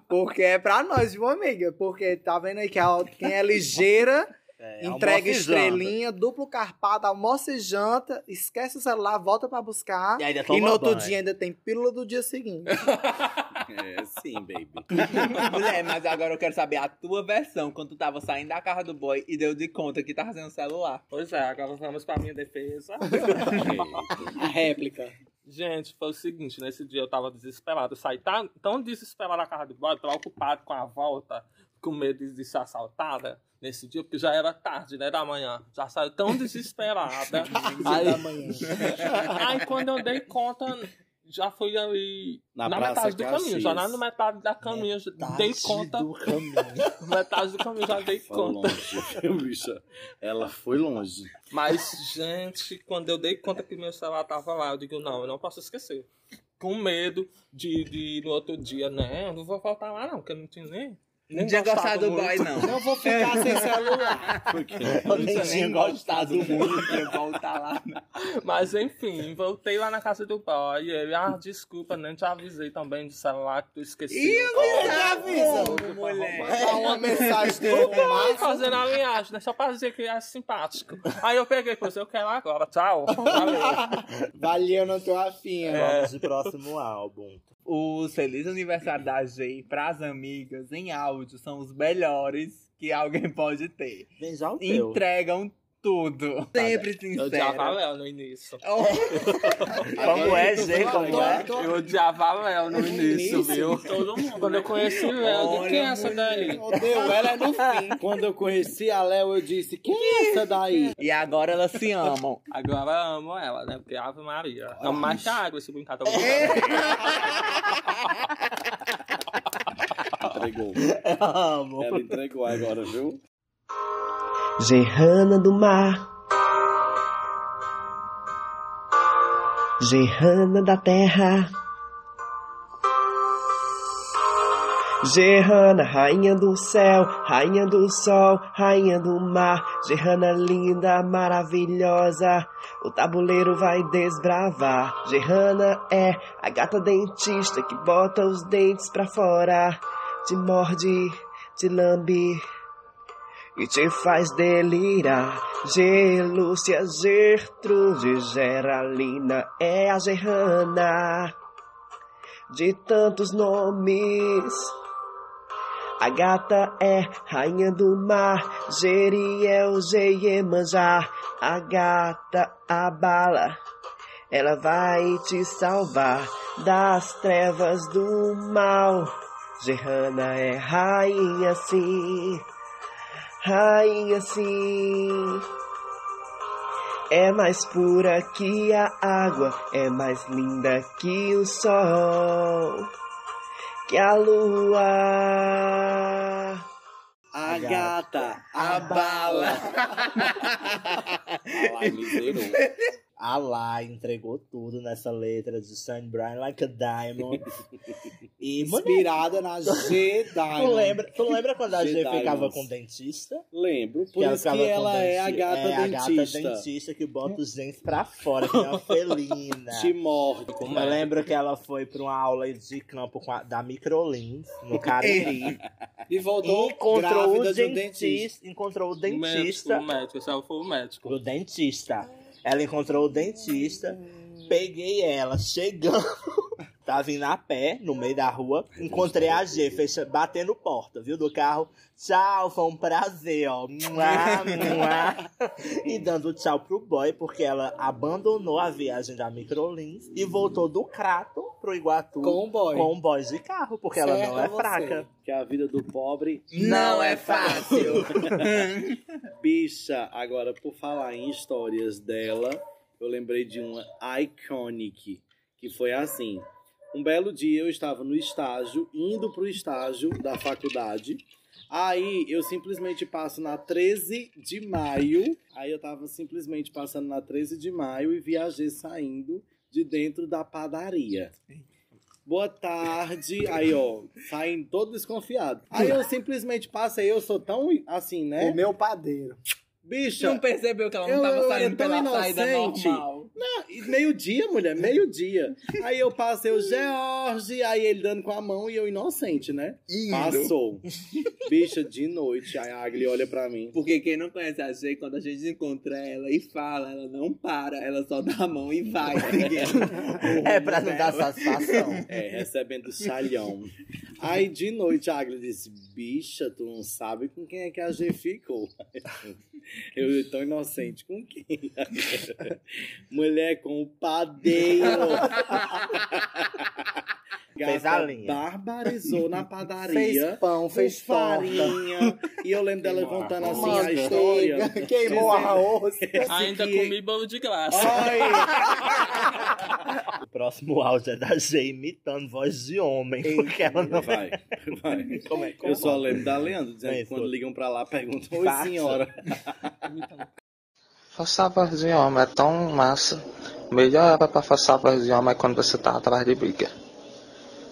Porque é pra nós, viu, amiga? Porque tá vendo aí que a- quem é ligeira É, entrega estrelinha, duplo carpado, almoça e janta, esquece o celular, volta pra buscar. E ainda E no outro banho. dia ainda tem pílula do dia seguinte. (laughs) É, sim, baby. Mulher, mas agora eu quero saber a tua versão, quando tu tava saindo da casa do boy e deu de conta que tava fazendo celular. Pois é, agora vamos pra minha defesa. (laughs) A réplica. Gente, foi o seguinte, nesse dia eu tava desesperado. Eu saí tão, tão desesperado da casa do boy, preocupado com a volta, com medo de, de ser assaltada nesse dia, porque já era tarde, né, da manhã. Já saiu tão desesperada. (laughs) aí, da manhã. (laughs) aí quando eu dei conta, já fui ali Na na, Praça metade do caminho. Já na metade da caminho, já dei conta. do caminho. (laughs) Metade do caminho já dei Foi conta. longe, bicha? Ela foi longe. Mas, gente, quando eu dei conta que meu celular tava lá, eu digo, não, eu não posso esquecer. Com medo de, de no outro dia, né? Eu não vou voltar lá, não, porque eu não tinha nem. Nem Não tinha gostado do muito. boy, não. Não vou ficar sem celular. (laughs) Eu nem Não tinha nem gostado muito de voltar lá. Mas enfim, voltei lá na casa do boy. E ele, ah, desculpa, nem te avisei também do celular que tu esqueceu. avisa? mulher. Mandar uma (laughs) mensagem do Ai, Márcio. fazendo a linhagem, né? Só pra dizer que é simpático. Aí eu peguei, pois eu quero agora, tchau. (laughs) Valeu. Valeu, não tô afim. É. Vamos de próximo álbum. Os Feliz Aniversário da G pras amigas em áudio são os melhores que alguém pode ter. Vem já o. Entregam tudo. Sempre Eu odiava a sincero. Léo no início. (laughs) Como é, G? Como é? Eu odiava a Léo no início, viu? Todo mundo. Quando eu conheci o Léo, eu disse, quem é essa daí? Odeio ela é no fim. (laughs) Quando eu conheci a Léo, eu disse, quem é essa daí? E agora elas se amam. (laughs) Agora eu amo ela, né? Porque Ave Maria. Amo mais que a água esse brincar. Tô brincando. Entregou. Amo. Ela entregou agora, viu? Gerrana do mar, Gerrana da terra, Gerrana, rainha do céu, rainha do sol, rainha do mar. Gerrana linda, maravilhosa, o tabuleiro vai desbravar. Gerrana é a gata dentista que bota os dentes pra fora, te morde, te lambe e te faz delirar. G, Lúcia, Gertrude, Geralina é a Gerrana de tantos nomes. A gata é rainha do mar, Geriel, Geiemanjá. A gata, a bala, ela vai te salvar das trevas do mal. Gerrana é rainha sim, rainha sim. É mais pura que a água, é mais linda que o sol, que a lua. A gata, a bala. (laughs) Alá me zerou. Alá entregou tudo nessa letra de Sun Brian Like a Diamond. (laughs) E, Inspirada na (laughs) G tu Diamond. lembra, tu lembra quando a G G ficava com dentista? Lembro, por ela isso que ficava com ela é a gata é a gata dentista. dentista que bota os dentes pra fora, que é uma felina. (laughs) Te morde. Eu lembro que ela foi pra uma aula de campo com a- da Microlins, no Cariri. E voltou encontrou grávida o de um dentista, dentista. encontrou o O médico, dentista, o médico, aí foi o médico. o dentista. Ela encontrou o dentista, peguei ela chegando, tava vindo a pé no meio da rua, encontrei a G, fecha, batendo porta, viu, do carro. Tchau, foi um prazer, ó. Mua, mua. E dando tchau pro boy, porque ela abandonou a viagem da Microlins e voltou do Crato pro Iguatu Com o boy. com boys de carro, porque ela não é você. fraca. Que a vida do pobre Não é fácil. (laughs) Bicha, agora por falar em histórias dela, eu lembrei de uma iconic, que foi assim. Um belo dia eu estava no estágio, indo pro estágio da faculdade. Aí eu simplesmente passo na 13 de maio. Aí eu tava simplesmente passando na 13 de maio e viajei saindo de dentro da padaria. Boa tarde. Aí, ó, saindo todo desconfiado. Aí eu simplesmente passei, eu sou tão assim, né? O meu padeiro. Bicha, Não percebeu que ela não Eu- tava eu- saindo eu pela saída inocente. normal. E meio-dia, mulher, meio-dia. Aí eu passei o George, aí ele dando com a mão e eu inocente, né? Passou. Bicha, de noite, aí a Agli olha pra mim. Porque quem não conhece a G, quando a gente encontra ela e fala, ela não para, ela só dá a mão e vai. (laughs) É pra não dar satisfação. É, recebendo chalhão. Aí de noite a Agli disse: Bicha, tu não sabe com quem é que a G ficou. (laughs) Eu tão inocente com quem? (laughs) Mulher com o padeiro. (laughs) Fez a Gata linha. Barbarizou na (laughs) padaria. Fez pão, fez com torta. farinha. E eu lembro dela contando assim a história. (laughs) Queimou arroz. (laughs) Ainda que- comi bolo de graça. O próximo áudio é da G imitando voz de homem. Porque ela não vai, vai. Como é? Como Eu só lembro da Leandro dizendo É, que quando ligam pra lá perguntam: Oi, Faça. senhora. Forçar a voz de homem é tão massa. Melhor era pra forçar a voz de homem é quando você tá atrás de briga.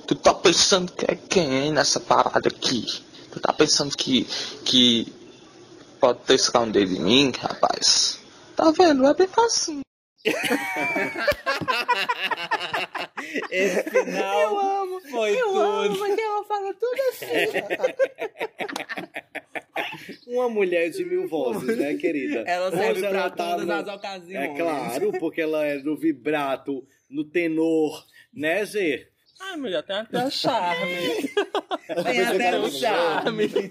Tu tá pensando que é quem nessa parada aqui? Tu tá pensando que, que pode ter escondido de mim, rapaz? Tá vendo? É bem fácil. (laughs) Esse final eu amo, foi tudo. porque ela fala tudo assim. (laughs) Uma mulher de mil vozes, né, querida? Ela serve Hoje pra ela tá todas no- as ocasiões. É claro, porque ela é no vibrato, no tenor, né, Gê? Ai, mulher, tem até charme. Tem até o charme. De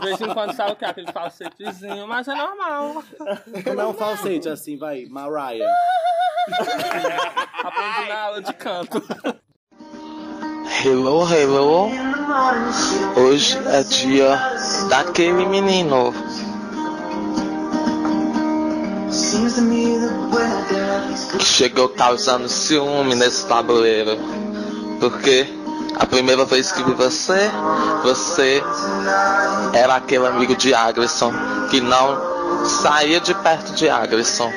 vez em quando sabe o que? Aquele falsetezinho, mas é normal. Como é um falsete assim, vai, Mariah. Aprendi na aula de canto. Hello, hello. Hoje é dia daquele menino. Chegou causando ciúme nesse tabuleiro. Porque a primeira vez que vi você, você era aquele amigo de Agresson que não saía de perto de Agresson.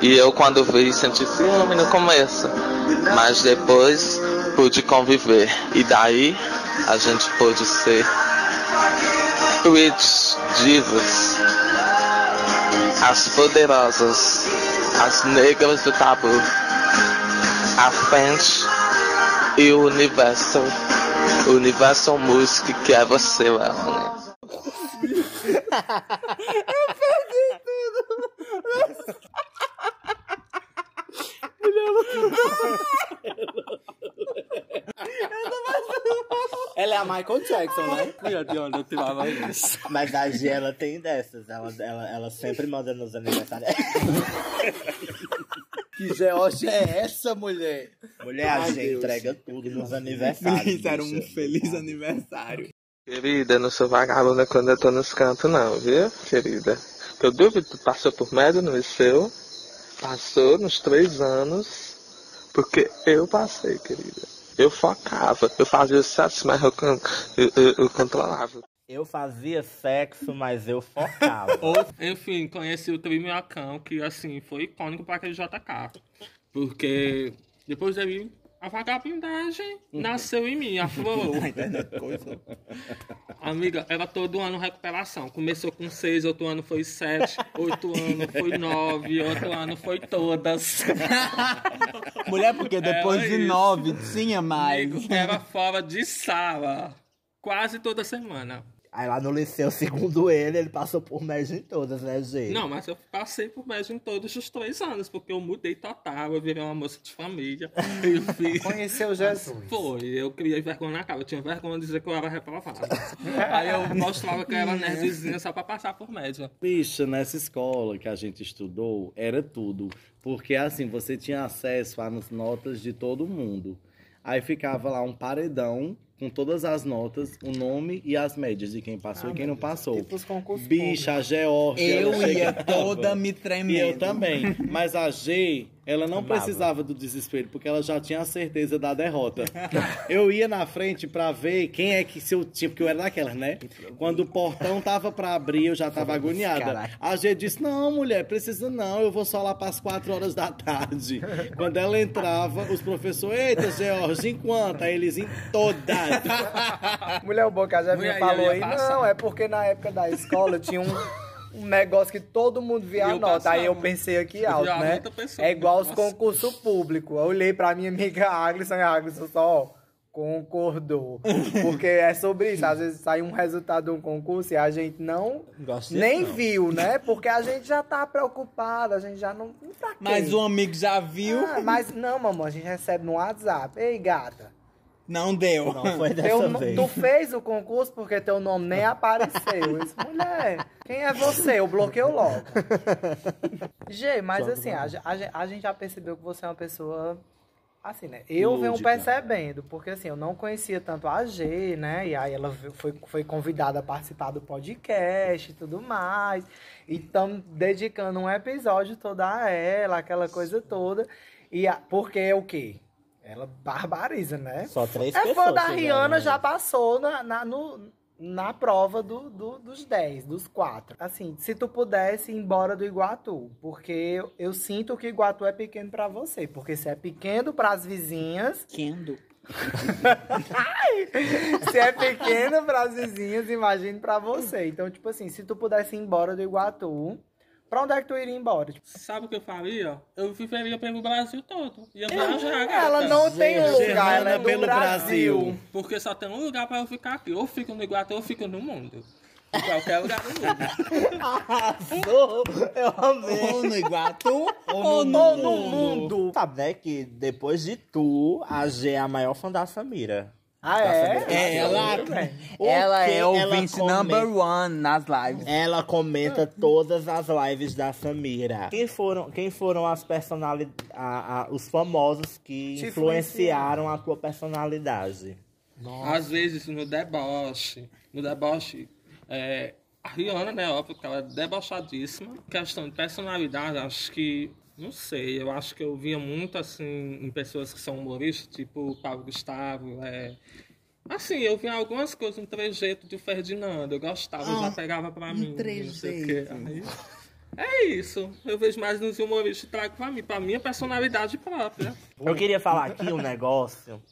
E eu, quando vi, senti ciúme no começo. Mas depois pude conviver. E daí a gente pôde ser Rich Divas, as poderosas, as negras do tabu, a Fench e o Universal, o Universal Music que é você, Melanie. Ela é a Michael Jackson, né? (laughs) Fui de onde eu tirava isso. Mas a G, ela tem dessas. Ela, ela, ela sempre manda nos aniversários. (laughs) Que Georgia é essa, mulher? Mulher, a Ai, G Deus. entrega tudo nos aniversários. Me fizeram um feliz aniversário. Querida, não sou vagabunda quando eu tô nos cantos não, viu, querida? Que eu duvido, tu passou por média no liceu, passou nos três anos, porque eu passei, querida. Eu focava, eu fazia sexo, mas eu, eu, eu, eu controlava. Eu fazia sexo, mas eu focava. (laughs) Enfim, conheci o Trio Minhocão, que assim, foi icônico para aquele JK. Porque depois dele, a vagabundagem nasceu em mim, aflorou. (laughs) Coisa. Amiga, era todo ano recuperação. Começou com seis, outro ano foi sete, outro ano foi nove, outro ano foi todas. (laughs) Mulher, porque depois Era de isso. nove tinha mais. Era fora de sala. Quase toda semana. Aí lá no liceu, (laughs) segundo ele, ele passou por média em todas, né, G? Não, mas eu passei por mais em todos os três anos, porque eu mudei total, eu virei uma moça de família. (laughs) Eu fiz. Conheceu Jesus. Foi, eu criei vergonha na cara. Eu tinha vergonha de dizer que eu era reprovado. (laughs) Aí eu mostrava que eu era nerdzinha só pra passar por média. Bicha, nessa escola que a gente estudou, era tudo. Porque assim, você tinha acesso às notas de todo mundo. Aí ficava lá um paredão com todas as notas, o nome e as médias de quem passou e quem não passou. Tipo os concursos Bicha, a Geórgia. Eu ia toda me E tremendo. eu também. Mas a G, ela não Amava. precisava do desespero, porque ela já tinha a certeza da derrota. (laughs) Eu ia na frente pra ver quem é que se eu tinha, porque eu era daquelas, né? Quando o portão tava pra abrir, eu já tava agoniada. Caralho. A G disse: Não, mulher, precisa não, eu vou só lá pras quatro horas da tarde. (laughs) Quando ela entrava, os professores, eita, George, em quanto? Aí eles em todas. (laughs) Mulher, o bom que a Mulher, falou eu aí, não, é porque na época da escola tinha um, um negócio que todo mundo via a nota. Aí eu pensei aqui alto, né? É igual os nossa. concursos públicos. Eu olhei pra minha amiga Aglisson e a Aglisson só, ó, concordou. (laughs) Porque é sobre isso. Às vezes sai um resultado de um concurso e a gente não Gosto nem não. viu, né? Porque a gente já tá preocupado, a gente já não. não quê? Mas o amigo já viu. Ah, mas não, mamãe, a gente recebe no WhatsApp. Ei, gata. Não deu. Não foi dessa Teu vez. tu fez o concurso porque teu nome nem apareceu. Eu disse, mulher, quem é você? Eu bloqueio logo. G, mas assim, a, a a gente já percebeu que você é uma pessoa. Assim, né? Eu venho Lúdica. percebendo, porque assim, eu não conhecia tanto a G, né? E aí ela foi, foi convidada a participar do podcast e tudo mais. E estamos dedicando um episódio todo a ela, aquela coisa toda. E a, porque é o quê? Ela barbariza, né? Só três É pessoas. fã da Rihanna, aí. já passou na, na, no- na prova do, do- dos 10, dos 4. Assim, se tu pudesse ir embora do Iguatu, porque eu, eu sinto que Iguatu é pequeno pra você. Porque se é pequeno pras vizinhas, Kendo. se é pequeno pras vizinhas, imagine pra você. Então, tipo assim, se tu pudesse ir embora do Iguatu, pra onde é que tu iria embora? Tipo, Sabe o que eu faria? Eu viveria pelo Brasil todo. Ia viajar, gata. ela não tem um Germana lugar, ela é do pelo Brasil. Brasil. Porque só tem um lugar pra eu ficar aqui. Ou fico no Iguatu ou fico no mundo. Em qualquer lugar do mundo. Arrasou! Eu amei. Ou no Iguatu ou no no, mundo. mundo. Sabe, né, que depois de tu, a G é a maior fã da Samira. Ah, é? É, ela, O ela que é ela ouvinte come- number one nas lives. Ela comenta todas as lives da Samira. Quem foram, quem foram as personalidades, os famosos que Te influenciaram a tua personalidade? Às vezes no deboche. No deboche. É, a Rihanna, né? Óbvio que ela é debochadíssima. Questão de personalidade, acho que. Não sei, eu acho que eu via muito assim em pessoas que são humoristas, tipo o Paulo Gustavo. É... Assim, eu via algumas coisas no trejeito de Ferdinando. Eu gostava, eu já pegava pra mim. Não sei o quê. Aí, é isso. Eu vejo mais nos humoristas e trago pra mim, pra minha personalidade própria. Eu queria falar aqui um negócio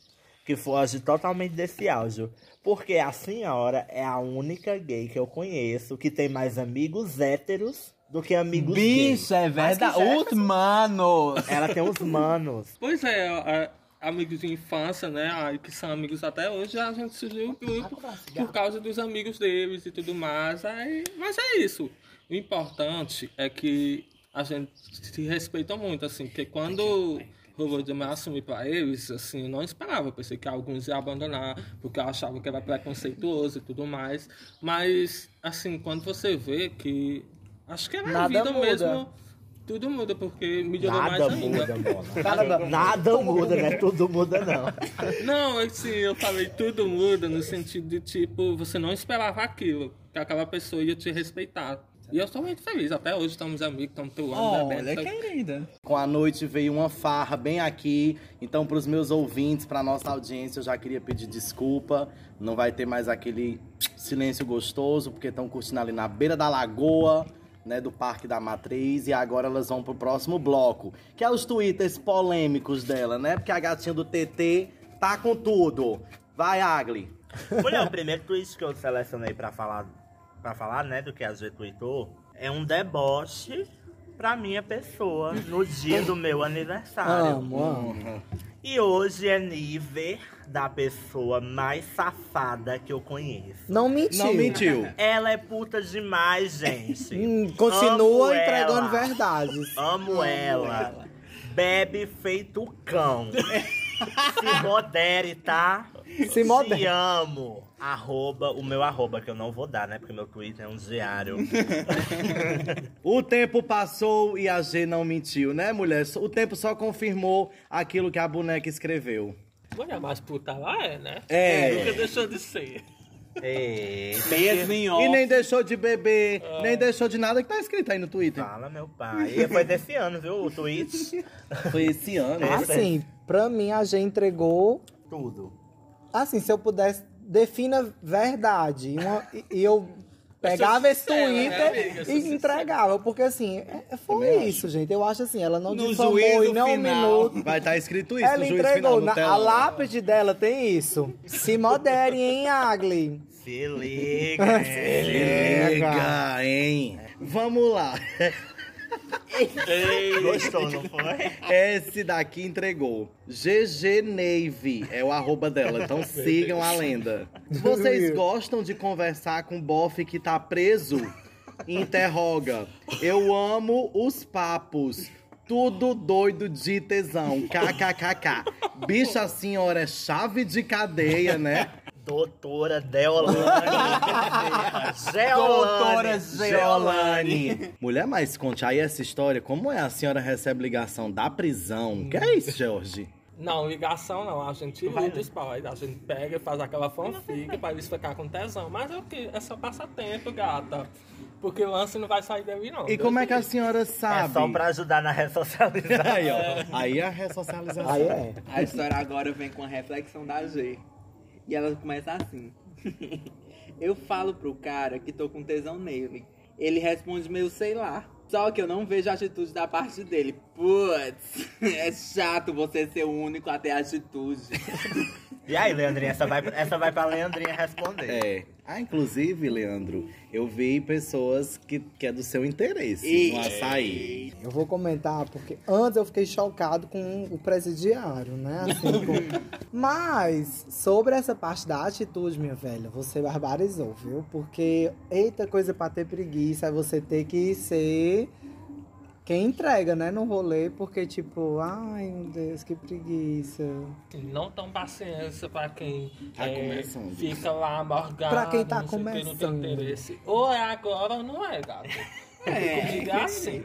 que foge totalmente desse áudio. Porque a senhora é a única gay que eu conheço que tem mais amigos héteros do que amigos. Bicho, é verdade. Que Os manos. Ela tem os manos. Pois é, é, amigos de infância, né? aí Que são amigos até hoje, a gente surgiu o grupo por causa dos amigos deles e tudo mais. Aí, mas é isso. O importante é que a gente se respeita muito, assim, porque quando rolou de me assumir pra eles, assim, eu não esperava. Eu pensei que alguns iam abandonar, porque eu achava que era preconceituoso e tudo mais. Mas, assim, quando você vê que. Acho que é na Nada vida muda. mesmo. Tudo muda, porque melhorou mais Nada ainda. muda, mano. Nada, nada muda, né? Tudo muda, não. (laughs) Não, assim, eu falei tudo muda no sentido de, tipo, você não esperava aquilo, que aquela pessoa ia te respeitar. E eu estou muito feliz, até hoje estamos amigos, estamos tuando, Olha, bebendo. querida. Com a noite veio uma farra bem aqui. Então, para os meus ouvintes, para nossa audiência, eu já queria pedir desculpa. Não vai ter mais aquele silêncio gostoso, porque estão curtindo ali na beira da lagoa, né, do Parque da Matriz. E agora elas vão pro próximo bloco, que é os twitters polêmicos dela, né? Porque a gatinha do TT tá com tudo. Vai, Agli. Mulher, o primeiro tweet que eu selecionei pra falar, pra falar, né, do que a G tweetou, é um deboche pra minha pessoa no dia do meu aniversário. Amo, amo. E hoje é nível da pessoa mais safada que eu conheço. Não mentiu. Não mentiu. Ela é puta demais, gente. (laughs) Hum, Continua Amo entregando ela. verdades. Amo ela. Bebe feito cão. (laughs) Se modere, tá? Se modere. Te amo. Arroba, o meu arroba, que eu não vou dar, né? Porque meu Twitter é um diário. (laughs) O tempo passou e a G não mentiu, né, mulher? O tempo só confirmou aquilo que a boneca escreveu. Mulher mais puta lá é, né? É. Nunca deixou de ser. Off. E nem deixou de beber, nem deixou de nada que tá escrito aí no Twitter. fala, meu pai. E foi desse ano, viu? O tweet. Foi esse ano. Assim, pra mim, a G entregou. Tudo. Assim, se eu pudesse, defina verdade. E, uma- e- eu (laughs) pegava esse né, Twitter sou e entregava. Porque assim, é- foi isso, gente. Eu acho assim, ela não No difamou em nenhum final. minuto. Vai estar escrito isso Ela entregou. Na, a lápide dela tem isso. Se modere, hein, Agli? Se liga. (laughs) Se liga, hein? Vamos lá. Gostou, não foi? Esse daqui entregou. GG Navy é o arroba dela, então sigam a lenda. Vocês gostam de conversar com o bofe que tá preso? Interroga. Eu amo os papos. Tudo doido de tesão. KKKK. Bicha, a senhora é chave de cadeia, né? Doutora Deolane. (laughs) Doutora Geolane. Geolane. Mulher, mas conte aí essa história. Como é a senhora recebe ligação da prisão? Que é isso, Jorge? Não, ligação não, a gente ilude os pais. A gente pega e faz aquela fanfic pra eles ficar com tesão. Mas é o que? É só passatempo, gata. Porque o lance não vai sair dele, não. E como é que a senhora É sabe? só pra ajudar na ressocialização. Aí, ó. Aí é a ressocialização. Aí é. A história agora vem com a reflexão da G. E ela começa assim. (laughs) eu falo pro cara que tô com tesão nele. Ele responde meio sei lá. Só que eu não vejo atitude da parte dele. Putz, (laughs) é chato você ser o único a ter atitude. (laughs) E aí, Leandrinha, essa vai, essa vai pra Leandrinha responder. É. Ah, inclusive, Leandro, eu vi pessoas que, que é do seu interesse E- no açaí. Eu vou comentar, porque antes eu fiquei chocado com o presidiário, né? Assim, (laughs) com- Mas, sobre essa parte da atitude, minha velha, você barbarizou, viu? Porque, eita coisa pra ter preguiça, é você ter que ser quem entrega, né, no rolê, porque, tipo, ai meu Deus, que preguiça. Não tão paciência pra quem Tá é, começando. fica lá morgado. Pra quem tá não sei o que, Não começando. tem interesse. Ou é agora ou não é, gato. Comigo é assim.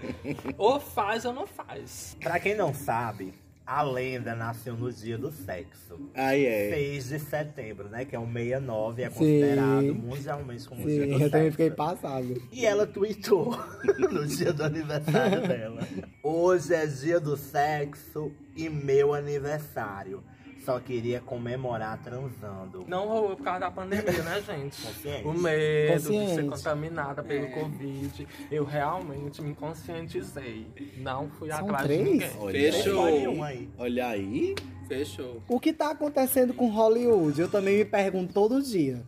Ou faz ou não faz. Pra quem não sabe, a lenda nasceu no dia do sexo. Aí é. 6 de setembro, né? Que é o 69, é Sim. considerado mundialmente como o dia Sim, do eu sexo. também fiquei passado. E ela tweetou (laughs) no dia do aniversário dela. Hoje é dia do sexo e meu aniversário. Só queria comemorar transando. Não rolou por causa da pandemia, né, gente? Consciente. O medo de ser Consciente. contaminada pelo Covid. Eu realmente me conscientizei. Não fui São atrás três? de ninguém. Olha, Fechou. Um aí. olha aí. Fechou. O que tá acontecendo com Hollywood? Eu também me pergunto todo dia.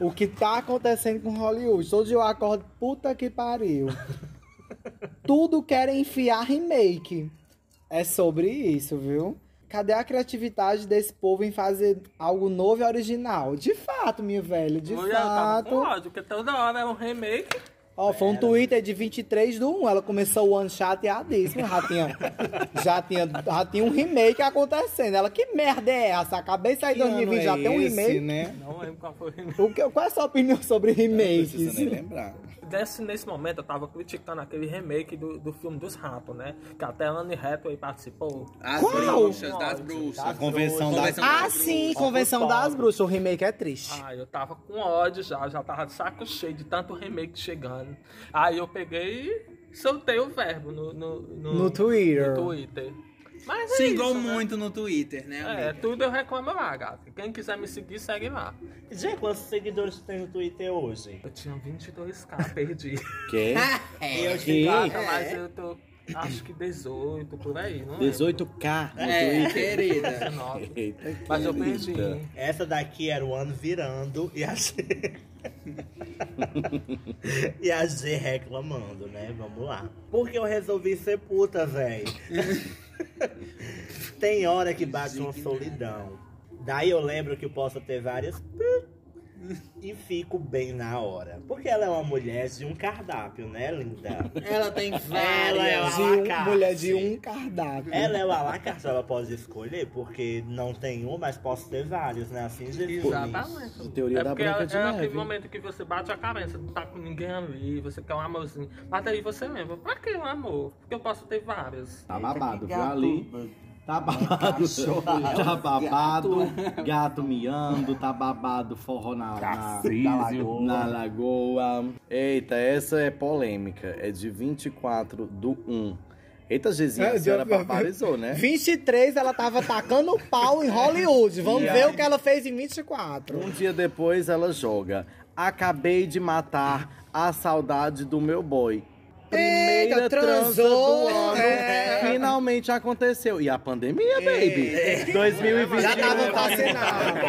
O que tá acontecendo com Hollywood? Todo dia eu acordo, puta que pariu. (laughs) Tudo querem enfiar remake. É sobre isso, viu? Cadê a criatividade desse povo em fazer algo novo e original? De fato, minha velha, de Mulher, eu tava com fato. ódio, porque toda hora é um remake. Ó, foi um Twitter de 23 do 1. Ela começou o ano chateadíssima. Já tinha, já, tinha, já tinha um remake acontecendo. Ela, que merda é essa? Acabei de sair de Que ano 2020, já é tem um esse, remake. né? Não lembro qual foi o remake. O que, qual é a sua opinião sobre Não precisa remakes? nem lembrar. Nesse, nesse momento eu tava criticando aquele remake do, do filme dos ratos, né? Que até a Anne Hathaway participou. As Qual? bruxas, das bruxas. A convenção da... Convenção Ah, das sim, bruxas. Convenção das Bruxas. O remake é triste. Ah, eu tava com ódio já, já tava de saco cheio de tanto remake chegando. Aí eu peguei e soltei o verbo no, no, no, No Twitter. no Twitter. Mas é Xingou isso, né? muito no Twitter, né, É, amiga? tudo eu reclamo lá, gato. Quem quiser me seguir, segue lá. Gente, quantos seguidores tu tem no Twitter hoje? Eu tinha 22k, (laughs) perdi. Que? Eu Que? Gata, mas eu tô, acho que 18, por aí, não lembro. 18k no É, Twitter. querida. 19. Eita, Mas eu perdi. Essa daqui era o ano virando e a G... (laughs) e a G reclamando, né? Vamos lá. Porque eu resolvi ser puta, véi. (laughs) Tem hora que bate uma solidão. Daí eu lembro que eu posso ter várias (laughs) e fico bem na hora. Porque ela é uma mulher de um cardápio, né, linda? Ela tem Ela é várias. De a um- mulher de um cardápio. Ela é o alacarte, ela pode escolher, porque não tem um, mas posso ter vários, né? Assim, Jesus. Exatamente. Teoria é da Branca é, de é aquele Neve. momento que você bate a cabeça, não tá com ninguém ali, você quer um amorzinho. Mas daí você lembra, pra que um amor? Porque eu posso ter vários. Tá babado, viu ali? Tá babado, tá babado, gato miando, tá babado, forró na, na, na, lagoa. na lagoa. Eita, essa é polêmica, é de 24 do 1. Eita, Gezinha, É, a senhora barbarizou, né? 23, ela tava tacando pau em Hollywood. (laughs) Vamos E ver aí? o que ela fez em 24. Um dia depois ela joga. Acabei de matar a saudade do meu boy. Primeira Eita, transa transou, do ano. é. Finalmente aconteceu. E a pandemia, baby? 2021. Já tava vacinado.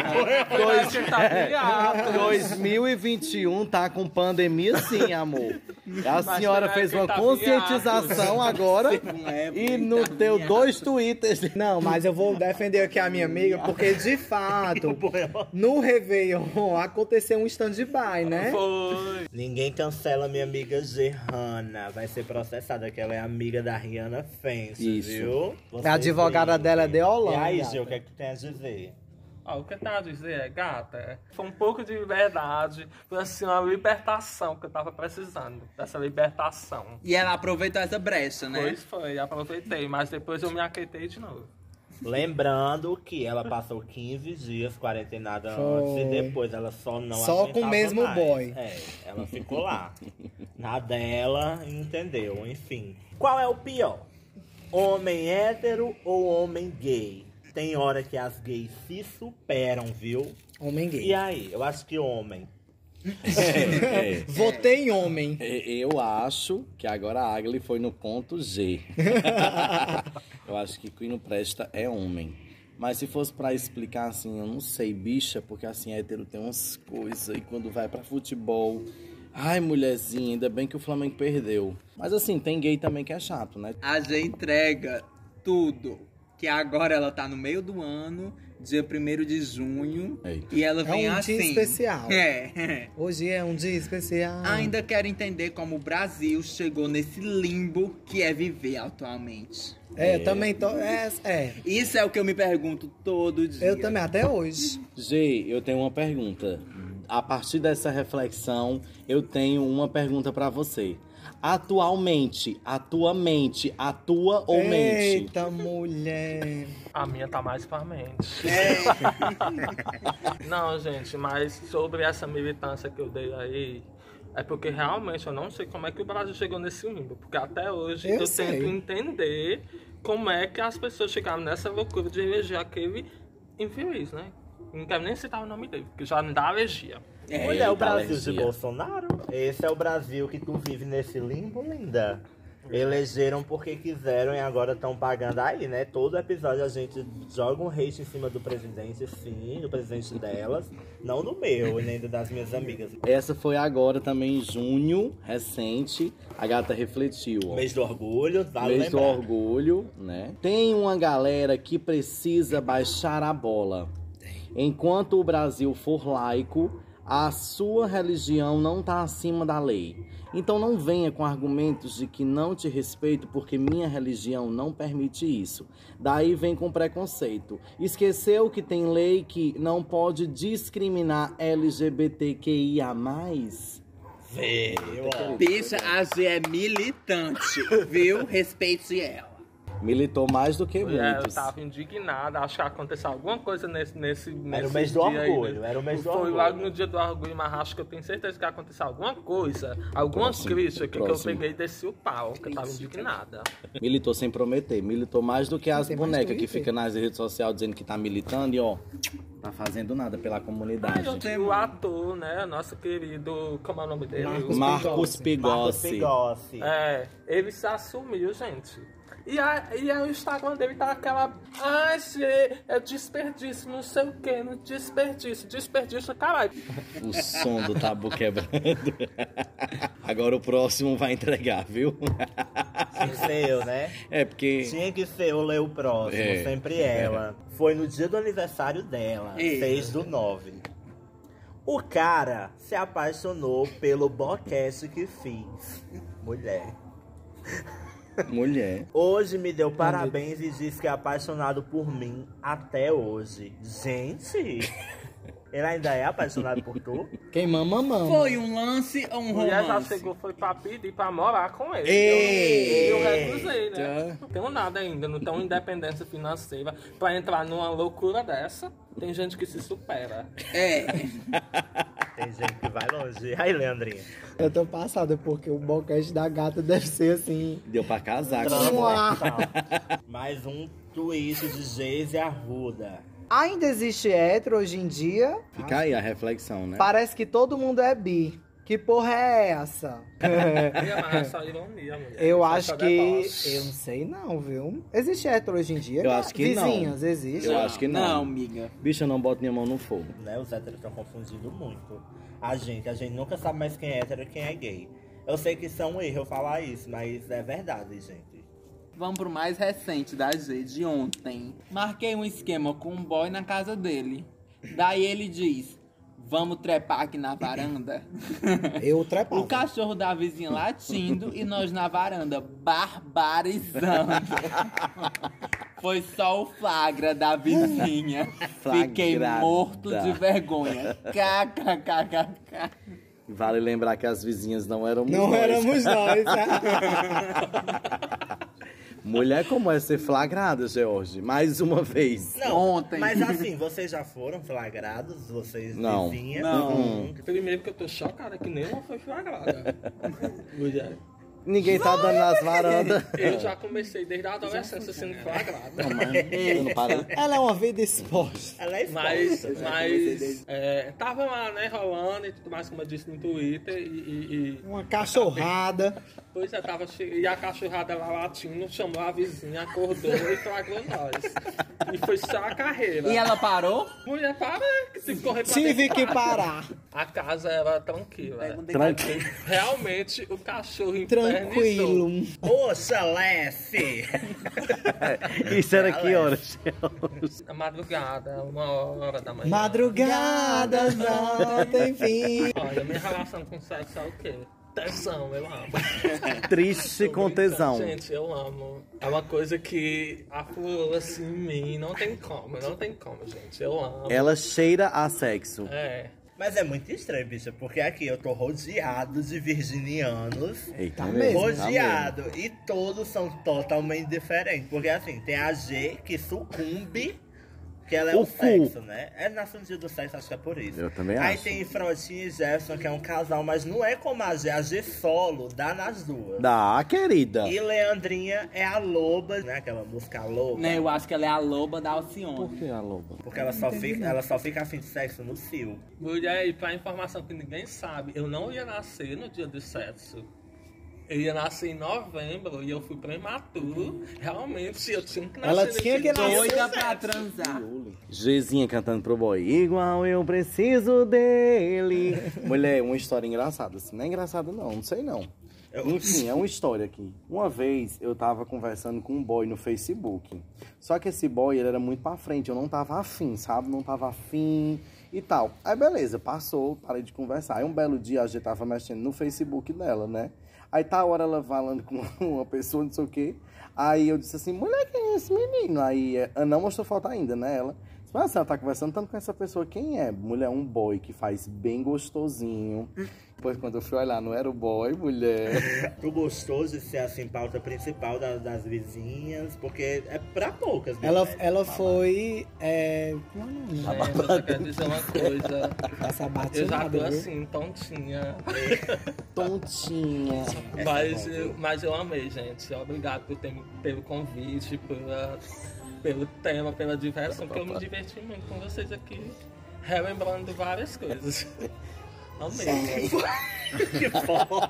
Dois tá viado. 2021 tá com pandemia sim, amor. A senhora fez uma tá conscientização agora e no teu dois twitters. Não, mas eu vou defender aqui a minha amiga, porque de fato, (laughs) no Réveillon aconteceu um stand-by, né? Foi. Ninguém cancela minha amiga Gerrana. Vai ser processada, que ela é amiga da Rihanna Fence, Isso. viu? Você A advogada vê. dela é de E Holanda. aí, Gil, o que é que tu tem a dizer? Ó, o que eu tava a dizer é, gata, é, foi um pouco de liberdade, foi assim, uma libertação que eu tava precisando, dessa libertação. E ela aproveitou essa brecha, né? Pois foi, aproveitei, mas depois eu me aquietei de novo. Lembrando que ela passou 15 dias quarentenada Foi. antes e depois ela só não Só com o mesmo mais. boy. É, ela ficou lá. Na dela, entendeu? Enfim. Qual é o pior? Homem hétero ou homem gay? Tem hora que as gays se superam, viu? Homem E gay. aí? Eu acho que homem. É, Votei em homem. é, eu acho que agora a Agli foi no ponto G. (laughs) eu acho que quem não presta é homem. Mas se fosse pra explicar assim, eu não sei, bicha, porque assim, hétero tem umas coisas e quando vai pra futebol. Ai, mulherzinha, ainda bem que o Flamengo perdeu. Mas assim, tem gay também que é chato, né? A G entrega tudo. Que agora ela tá no meio do ano, dia 1 de junho. Eita. E ela É vem um assim. dia especial. É. Hoje é um dia especial. Ainda quero entender como o Brasil chegou nesse limbo que é viver atualmente. É, eu também tô. É, é. Isso é o que eu me pergunto todo dia. Eu também, até hoje. G, eu tenho uma pergunta. A partir dessa reflexão, eu tenho uma pergunta pra você. Atualmente, a tua mente atua ou mente? Eita, mulher. A minha tá mais pra mente. (laughs) não, gente, mas sobre essa militância que eu dei aí, é porque realmente eu não sei como é que o Brasil chegou nesse limbo. Porque até hoje Eu eu, tento entender como é que as pessoas chegaram nessa loucura de eleger aquele infeliz, né? Não quero nem citar o nome dele, porque já me dá alergia. Olha, é o Brasil alergia. de Bolsonaro. Esse é o Brasil que tu vive nesse limbo, linda. Elegeram porque quiseram e agora estão pagando aí, né? Todo episódio a gente joga um hate em cima do presidente, sim, do presidente delas. Não do meu, nem do das minhas amigas. Essa foi agora também em junho, recente. A gata refletiu, ó. Mês do orgulho, vale Mês do lembrar. orgulho, né? Tem uma galera que precisa baixar a bola. Enquanto o Brasil for laico, a sua religião não está acima da lei. Então não venha com argumentos de que não te respeito porque minha religião não permite isso. Daí vem com preconceito. Esqueceu que tem lei que não pode discriminar LGBTQIA+. Veio, ó. Bicha, a G é militante, viu? Respeite ela. Militou mais do que É, eu tava indignada, acho que aconteceu alguma coisa nesse, nesse, Era o nesse mês do dia aí, orgulho, né? era o mês do Foi orgulho. logo no dia do orgulho, mas acho que eu tenho certeza que aconteceu alguma coisa, alguma Próximo, crítica que, eu peguei e desci o pau, que eu tava indignada. Militou sem prometer. Militou mais do que as bonecas que ficam nas redes sociais dizendo que tá militando e ó, tá fazendo nada pela comunidade. eu tive o ator, né, nosso querido, como é o nome dele? Marcos Marcos Marcos Pigossi. Pigossi. É, ele se assumiu, gente. E, a, e aí o Instagram dele tá aquela. Ai, é desperdício, não sei o que, não desperdício, desperdício, caralho. O som do tabu quebrando. (laughs) Agora o próximo vai entregar, viu? Tinha que ser eu, né? É porque. Tinha que ser eu ler o próximo, É. sempre ela. Foi no dia do aniversário dela, É. 6 do 9. O cara se apaixonou pelo boquete que fiz. Mulher. Mulher. Hoje me deu parabéns e disse que é apaixonado por mim até hoje. Gente, (laughs) ele ainda é apaixonado por tu? Quem mama, mama. Foi um lance ou um A mulher já romance? chegou, foi pra pedir pra morar com ele. Ei! Eu, eu recusei, né? Não tenho nada ainda, não tenho independência financeira pra entrar numa loucura dessa. Tem gente que se supera. É. (laughs) (laughs) Tem gente que vai longe. Aí, Leandrinha. Eu tô passada porque o boquete da gata deve ser assim. Deu pra casar. Transformação. (laughs) Mais um twist de Geise Arruda. Ainda existe hétero hoje em dia. Fica aí a reflexão, né? Parece que todo mundo é bi. Que porra é essa? (laughs) É. Eu acho que. Eu não sei não, viu? Existe hétero hoje em dia? Eu acho que não. Vizinhas, existe. Eu acho que não. Não, amiga. Bicha, não bota minha mão no fogo. Né? Os héteros estão confundindo muito. A gente, a gente nunca sabe mais quem é hétero e quem é gay. Eu sei que isso é um erro eu falar isso, mas é verdade, gente. Vamos pro mais recente da G, de ontem. Marquei um esquema com um boy na casa dele. Daí ele diz: Vamos trepar aqui na varanda? (laughs) Eu trepava. O cachorro da vizinha latindo e nós na varanda barbarizando. (laughs) Foi só o flagra da vizinha. Fiquei Flagrada. morto de vergonha. KKKKK. Vale lembrar que as vizinhas não eram Não nós. éramos nós. (laughs) Mulher, como é ser flagrada, George? Mais uma vez. Ontem. Mas assim, vocês já foram flagrados? Vocês Não. vizinhas? Não. Hum. Primeiro que eu tô chocada que nenhuma foi flagrada. (laughs) Mulher. Ninguém tá dando nas varandas. Eu já comecei desde a adolescência sendo flagrada. Eu não parei. Ela é uma vida exposta. Ela é Mas, exposta, né? mas é, tava lá, né, rolando e tudo mais, como eu disse no Twitter, e, e- e- Uma cachorrada. pois é, tava che... e a cachorrada lá latindo, chamou a vizinha, acordou e flagrou nós. E foi só a carreira. E ela parou? Mulher, para, que tem que correr pra Tive que parar. A casa era tranquila. Tranquilo. Realmente, o cachorro infernizou. Tranquilo. Ô, Celeste! (laughs) Isso era que horas? Na madrugada, uma hora da manhã. Madrugada já tem fim. Olha, minha relação com sexo é o quê? Tesão, eu amo. Triste (laughs) com tesão. Gente, eu amo. É uma coisa que aflorou assim em mim. Não tem como, não tem como, gente. Eu amo. Ela cheira a sexo. É. Mas é muito estranho, bicha, porque aqui eu tô rodeado de virginianos. Eita, Tá mesmo, mesmo. tá Rodeado. E todos são totalmente diferentes. Porque assim, tem a G que sucumbe, que ela é O o, cu. sexo, né? É Nação Dia do Sexo, acho que é por isso. Eu também Aí acho. tem Frotinha e Jefferson, que é um casal, mas não é como a G. A G solo dá nas duas. Dá, querida. E Leandrinha é a loba, né? Aquela música loba. Né, eu acho que ela é a loba da Alcione. Por que a loba? Porque ela só, fica, ela só fica afim de sexo no cio. Mulher, e pra informação que ninguém sabe, eu não ia nascer no dia do sexo. Eu ia nascer em novembro e eu fui prematuro. Realmente, eu tinha que nascer Ela tinha que nascer. Doida pra transar. Gezinha cantando pro boy. Igual eu preciso dele. (laughs) Mulher, uma história engraçada. Assim, não é engraçada, não, não sei não. Enfim, é uma história aqui. Uma vez eu tava conversando com um boy no Facebook. Só que esse boy ele era muito pra frente. Eu não tava afim, sabe? Não tava afim e tal. Aí beleza, passou, parei de conversar. Aí um belo dia a gente tava mexendo no Facebook dela, né? Aí tá a hora ela falando com (laughs) uma pessoa, não sei o quê. Aí eu disse assim, mulher, quem é esse menino? Aí eh, não mostrou foto ainda, né? Ela. Mas ela tá conversando tanto com essa pessoa, quem é? Mulher, um boy que faz bem gostosinho. Depois quando eu fui olhar, não era o boy, mulher. Tu gostou de ser assim, pauta principal da- das vizinhas? Porque é pra poucas, né? Ela, ela foi. É, é o nome? Gente, eu só quero dizer uma coisa. Essa Eu já tô assim, tontinha. (laughs) Tontinha. Mas, eu- mas eu amei, gente. Obrigado por ter, pelo convite, pela, pelo tema, pela diversão, porque eu me diverti muito com vocês aqui, relembrando várias coisas. (laughs) Amei. (laughs) Que forrozão!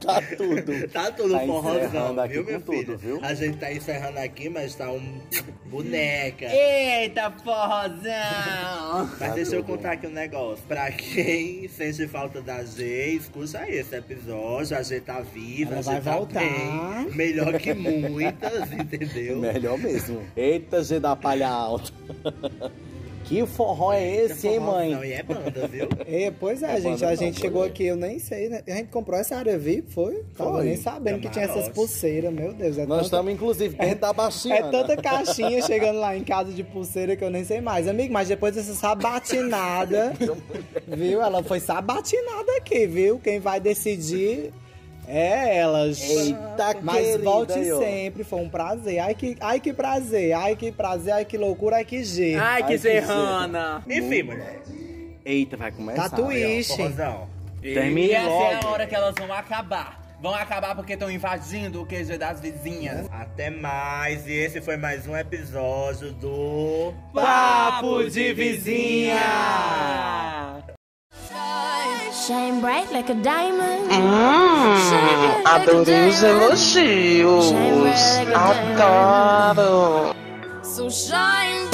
Tá tudo. Tá tudo Tá forrozão, encerrando aqui viu, meu tudo, filho? viu? A gente tá encerrando aqui, mas tá um boneca. Eita, forrozão! Mas deixa eu contar aqui um negócio. Pra quem sente falta da G, escuta esse episódio. A G tá viva, Ela a G vai tá voltar. bem. Melhor que muitas, entendeu? Melhor mesmo. Eita, G da palha alta. (laughs) Que forró é esse, hein, mãe? Não, e é banda, viu? (laughs) É, pois é, É gente. A gente chegou aqui, eu nem sei, né? A gente comprou essa área VIP, foi? Tava nem sabendo que tinha essas pulseiras, meu Deus. É Nós estamos, inclusive, dentro (laughs) da é baixinha. tanta caixinha (laughs) chegando lá em casa de pulseira que eu nem sei mais. Amigo, mas depois dessa sabatinada, viu? Ela foi sabatinada aqui, viu? Quem vai decidir é elas. Eita, Mas querida, volte ó. sempre, foi um prazer. Ai que, ai que prazer, ai que prazer, ai que loucura, ai que G. Ai, que que serrana! Enfim, mulher. Eita, vai começar. Tá twist. Forrozão. Termine e essa é a hora que elas vão acabar. Vão acabar porque estão invadindo o QG das vizinhas. Até mais. E esse foi mais um episódio do. Papo de vizinha! Shine bright like a diamond. Hum, adorei os elogios. Adoro. So shine